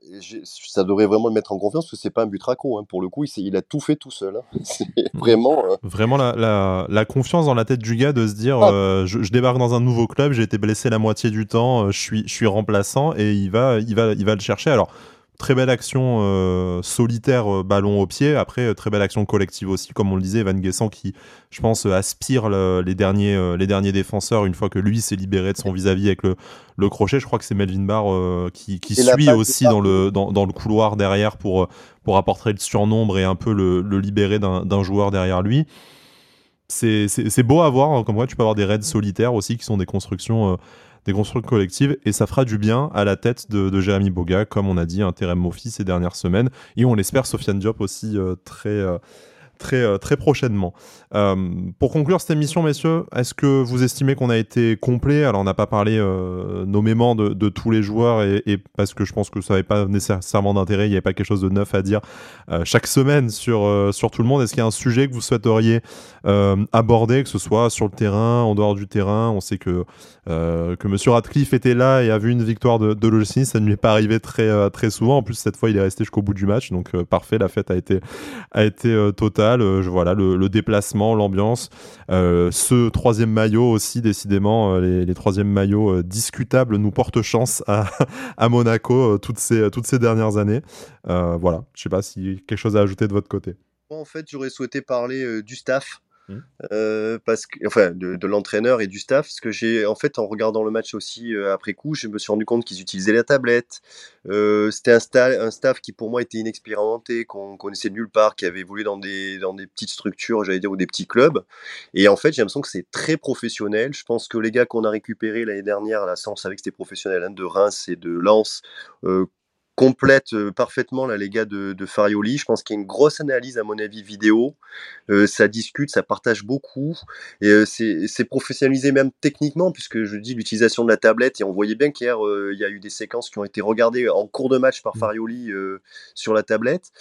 ça devrait vraiment le mettre en confiance parce que c'est pas un but raco. Hein. Pour le coup, il, il, a tout fait tout seul. Hein. C'est mmh. vraiment. Euh, vraiment la, la, confiance dans la tête du gars de se dire ah. euh, je, débarque dans un nouveau club, j'ai été blessé la moitié du temps, je suis, je suis remplaçant et il va, il va, il va le chercher. Alors Très belle action euh, solitaire, euh, ballon au pied. Après, euh, très belle action collective aussi, comme on le disait, Van Guessant qui, je pense, aspire les, derniers, les derniers défenseurs une fois que lui s'est libéré de son vis-à-vis avec le, le, crochet. Je crois que c'est Melvin Barr qui, qui suit aussi dans le, dans, dans, le couloir derrière pour, pour apporter le surnombre et un peu le, le libérer d'un joueur derrière lui. C'est beau à voir, hein, comme quoi tu peux avoir des raids solitaires aussi qui sont des constructions des constructions collectives et ça fera du bien à la tête de, Jérémy Boga, comme on a dit, un Terem ces dernières semaines. Et on l'espère, Sofiane Diop aussi euh, très. Euh, très, euh, très prochainement. Euh, pour conclure cette émission, messieurs, est-ce que vous estimez qu'on a été complet? Alors, on n'a pas parlé euh, nommément de, tous les joueurs et, et, parce que je pense que ça n'avait pas nécessairement d'intérêt, il n'y avait pas quelque chose de neuf à dire chaque semaine sur, sur tout le monde. Est-ce qu'il y a un sujet que vous souhaiteriez aborder, que ce soit sur le terrain, en dehors du terrain? On sait que, que Monsieur Radcliffe était là et a vu une victoire de, de ça ne lui est pas arrivé très, très souvent. En plus, cette fois, il est resté jusqu'au bout du match, donc parfait, la fête a été, a été totale. Euh, voilà, le, déplacement, l'ambiance. Euh, ce troisième maillot aussi, décidément, euh, les, troisièmes maillots discutables nous portent chance à, à Monaco toutes, ces, toutes ces dernières années. voilà, je sais pas si quelque chose à ajouter de votre côté. En fait, j'aurais souhaité parler du staff. Mmh. Euh, parce que, enfin, de, l'entraîneur et du staff, parce que j'ai, en fait, en regardant le match aussi euh, après coup, je me suis rendu compte qu'ils utilisaient la tablette. Euh, c'était un, staff qui pour moi était inexpérimenté, qu'on connaissait nulle part, qui avait évolué dans des, dans des petites structures, j'allais dire, ou des petits clubs. Et en fait, j'ai l'impression que c'est très professionnel. Je pense que les gars qu'on a récupérés l'année dernière, on savait que c'était professionnel, hein, de Reims et de Lens, complète parfaitement là, les gars de, Farioli. Je pense qu'il y a une grosse analyse, à mon avis, vidéo. ça discute, ça partage beaucoup. Et c'est professionnalisé même techniquement, puisque je dis l'utilisation de la tablette. Et on voyait bien qu'hier, il y a eu des séquences qui ont été regardées en cours de match par mmh. Farioli sur la tablette.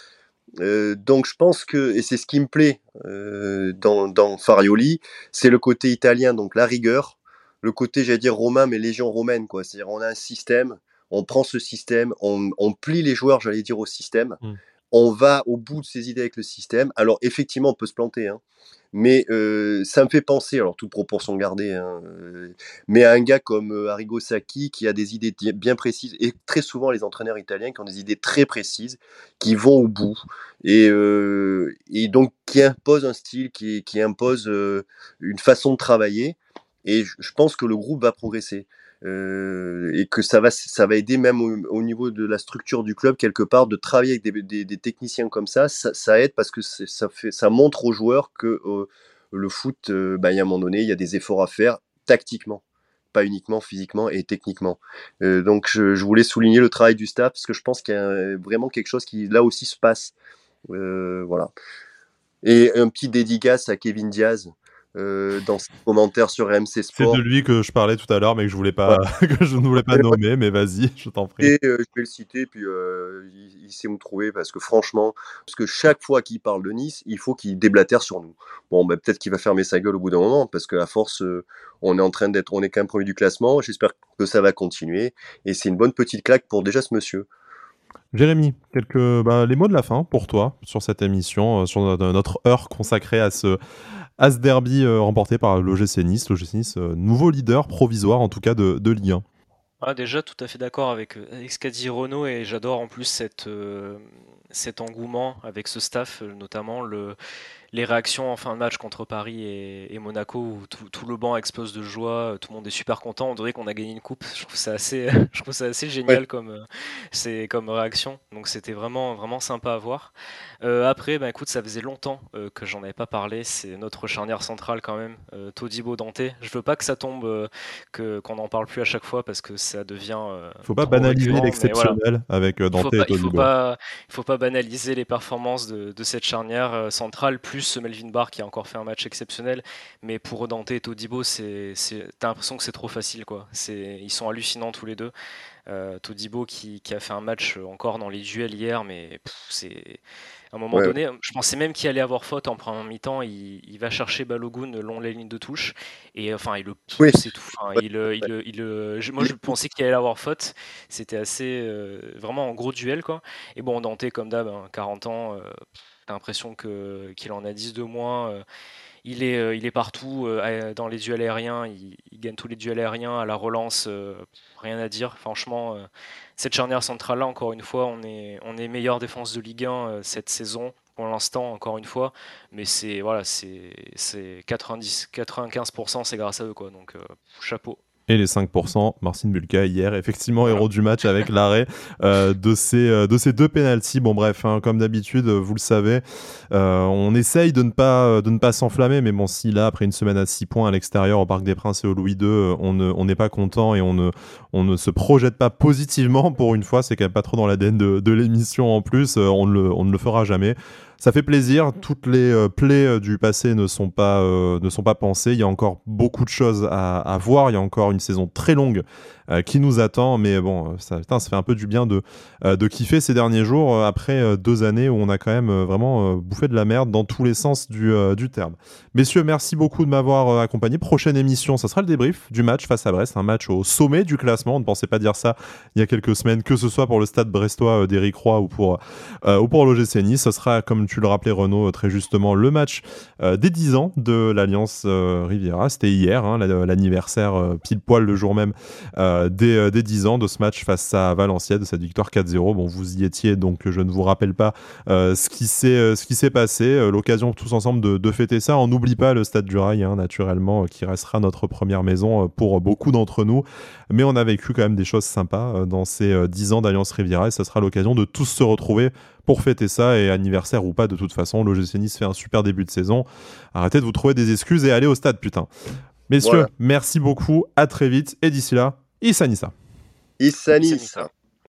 donc je pense que, et c'est ce qui me plaît dans, dans Farioli, c'est le côté italien, donc la rigueur, le côté, j'allais dire, romain, mais légion romaine, quoi. C'est-à-dire, on a un système, on prend ce système, on, plie les joueurs, j'allais dire, au système. Mmh. On va au bout de ses idées avec le système. Alors, effectivement, on peut se planter, hein. mais euh, ça me fait penser, alors toute proportion gardée, hein, euh, mais à un gars comme euh, Arrigo Sacchi qui a des idées bien précises, et très souvent les entraîneurs italiens qui ont des idées très précises, qui vont au bout, et, donc qui imposent un style, qui, qui impose une façon de travailler. Et je pense que le groupe va progresser. Euh, et que ça va, ça va aider même au, niveau de la structure du club quelque part de travailler avec des, techniciens comme ça, ça, aide parce que ça, fait, ça montre aux joueurs que euh, le foot, euh, bah, il y a un moment donné, il y a des efforts à faire tactiquement, pas uniquement physiquement et techniquement. donc je, je, voulais souligner le travail du staff parce que je pense qu'il y a vraiment quelque chose qui là aussi se passe. voilà. Et un petit dédicace à Kevin Diaz, euh, dans ses commentaires sur RMC Sport. C'est de lui que je parlais tout à l'heure, mais que je voulais pas, que je ne voulais pas nommer, mais vas-y, je t'en prie. Et euh, je vais le citer, puis euh, il, sait où me trouver parce que franchement, parce que chaque fois qu'il parle de Nice, il faut qu'il déblatère sur nous. Bon, ben, peut-être qu'il va fermer sa gueule au bout d'un moment, parce qu'à force, on est en train d'être, on est quand même premier du classement. J'espère que ça va continuer, et c'est une bonne petite claque pour déjà ce monsieur. Jérémy, quelques bah, les mots de la fin pour toi sur cette émission, sur notre heure consacrée à ce As derby euh, remporté par l'OGC Nice. L'OGC Nice, euh, nouveau leader provisoire en tout cas de, de Ligue 1. ah, déjà, tout à fait d'accord avec, avec ce qu'a dit Renault et j'adore en plus cette, cet engouement avec ce staff, notamment le, les réactions en fin de match contre Paris et, Monaco où tout, le banc explose de joie, tout le monde est super content, on dirait qu'on a gagné une coupe. Je trouve ça assez, je trouve ça assez génial comme, euh, c'est comme réaction. Donc c'était vraiment, vraiment sympa à voir. Euh, après, bah, écoute, ça faisait longtemps euh, que j'en avais pas parlé. C'est notre charnière centrale quand même, Todibo Dante. Je veux pas que ça tombe, que qu'on en parle plus à chaque fois parce que ça devient. faut pas banaliser l'exceptionnel avec Dante et Todibo. Il faut pas, il faut pas banaliser les performances de, de cette charnière centrale plus ce Melvin Barr qui a encore fait un match exceptionnel. Mais pour Dante et Todibo, c'est, t'as l'impression que c'est trop facile. Quoi. ils sont hallucinants tous les deux. Euh, Todibo qui, a fait un match encore dans les duels hier, mais c'est à un moment donné, je pensais même qu'il allait avoir faute en première mi-temps. Il, va chercher Balogun long les lignes de touche et enfin il le pousse et tout. il, il, moi je pensais qu'il allait avoir faute. C'était assez euh, vraiment un gros duel quoi. Et bon Dante comme d'hab, 40 hein, ans. Euh, T'as l'impression qu'il en a 10 de moins. Euh, il, est, euh, il est partout euh, dans les duels aériens. Il, gagne tous les duels aériens à la relance. rien à dire. Franchement, cette charnière centrale-là, encore une fois, on est, on est meilleure défense de Ligue 1 cette saison pour l'instant, encore une fois. Mais c'est voilà, c'est 90, 95%, c'est grâce à eux quoi. Donc chapeau. Les 5%, Marcin Bulka hier, effectivement héros du match avec l'arrêt euh, de, ces, euh, de ces deux pénalties. Bon bref, hein, comme d'habitude, vous le savez, euh, on essaye de ne pas, s'enflammer, mais bon, si là, après une semaine à 6 points à l'extérieur au Parc des Princes et au Louis II, on n'est pas content et on ne, se projette pas positivement pour une fois, c'est quand même pas trop dans l'ADN de, de l'émission en plus, on ne le fera jamais. Ça fait plaisir. Toutes les euh, plaies euh, du passé ne sont pas euh, ne sont pas pensées. Il y a encore beaucoup de choses à, voir. Il y a encore une saison très longue qui nous attend. Mais bon, ça, ça fait un peu du bien de, euh, de kiffer ces derniers jours euh, après deux années où on a quand même vraiment bouffé de la merde dans tous les sens du, du terme. Messieurs, merci beaucoup de m'avoir accompagné. Prochaine émission, ça sera le débrief du match face à Brest, un match au sommet du classement. On ne pensait pas dire ça il y a quelques semaines, que ce soit pour le stade brestois d'Éric Roy ou pour, ou pour l'OGC Nice. Ce sera, comme tu le rappelais, Renaud, très justement, le match des 10 ans de l'Alliance Riviera. C'était hier, hein, l'anniversaire pile poil le jour même euh, des, 10 euh, ans de ce match face à Valenciennes, de cette victoire 4-0. Bon, vous y étiez, donc je ne vous rappelle pas euh, ce qui s'est passé. L'occasion tous ensemble de, fêter ça. On n'oublie pas le Stade du Rail, hein, naturellement, qui restera notre première maison pour beaucoup d'entre nous. Mais on a vécu quand même des choses sympas dans ces 10 ans d'Alliance Riviera et ça sera l'occasion de tous se retrouver pour fêter ça et anniversaire ou pas de toute façon l'OGC Nice fait un super début de saison arrêtez de vous trouver des excuses et allez au stade putain messieurs merci beaucoup à très vite et d'ici là Issa Nissa. Issa Nissa.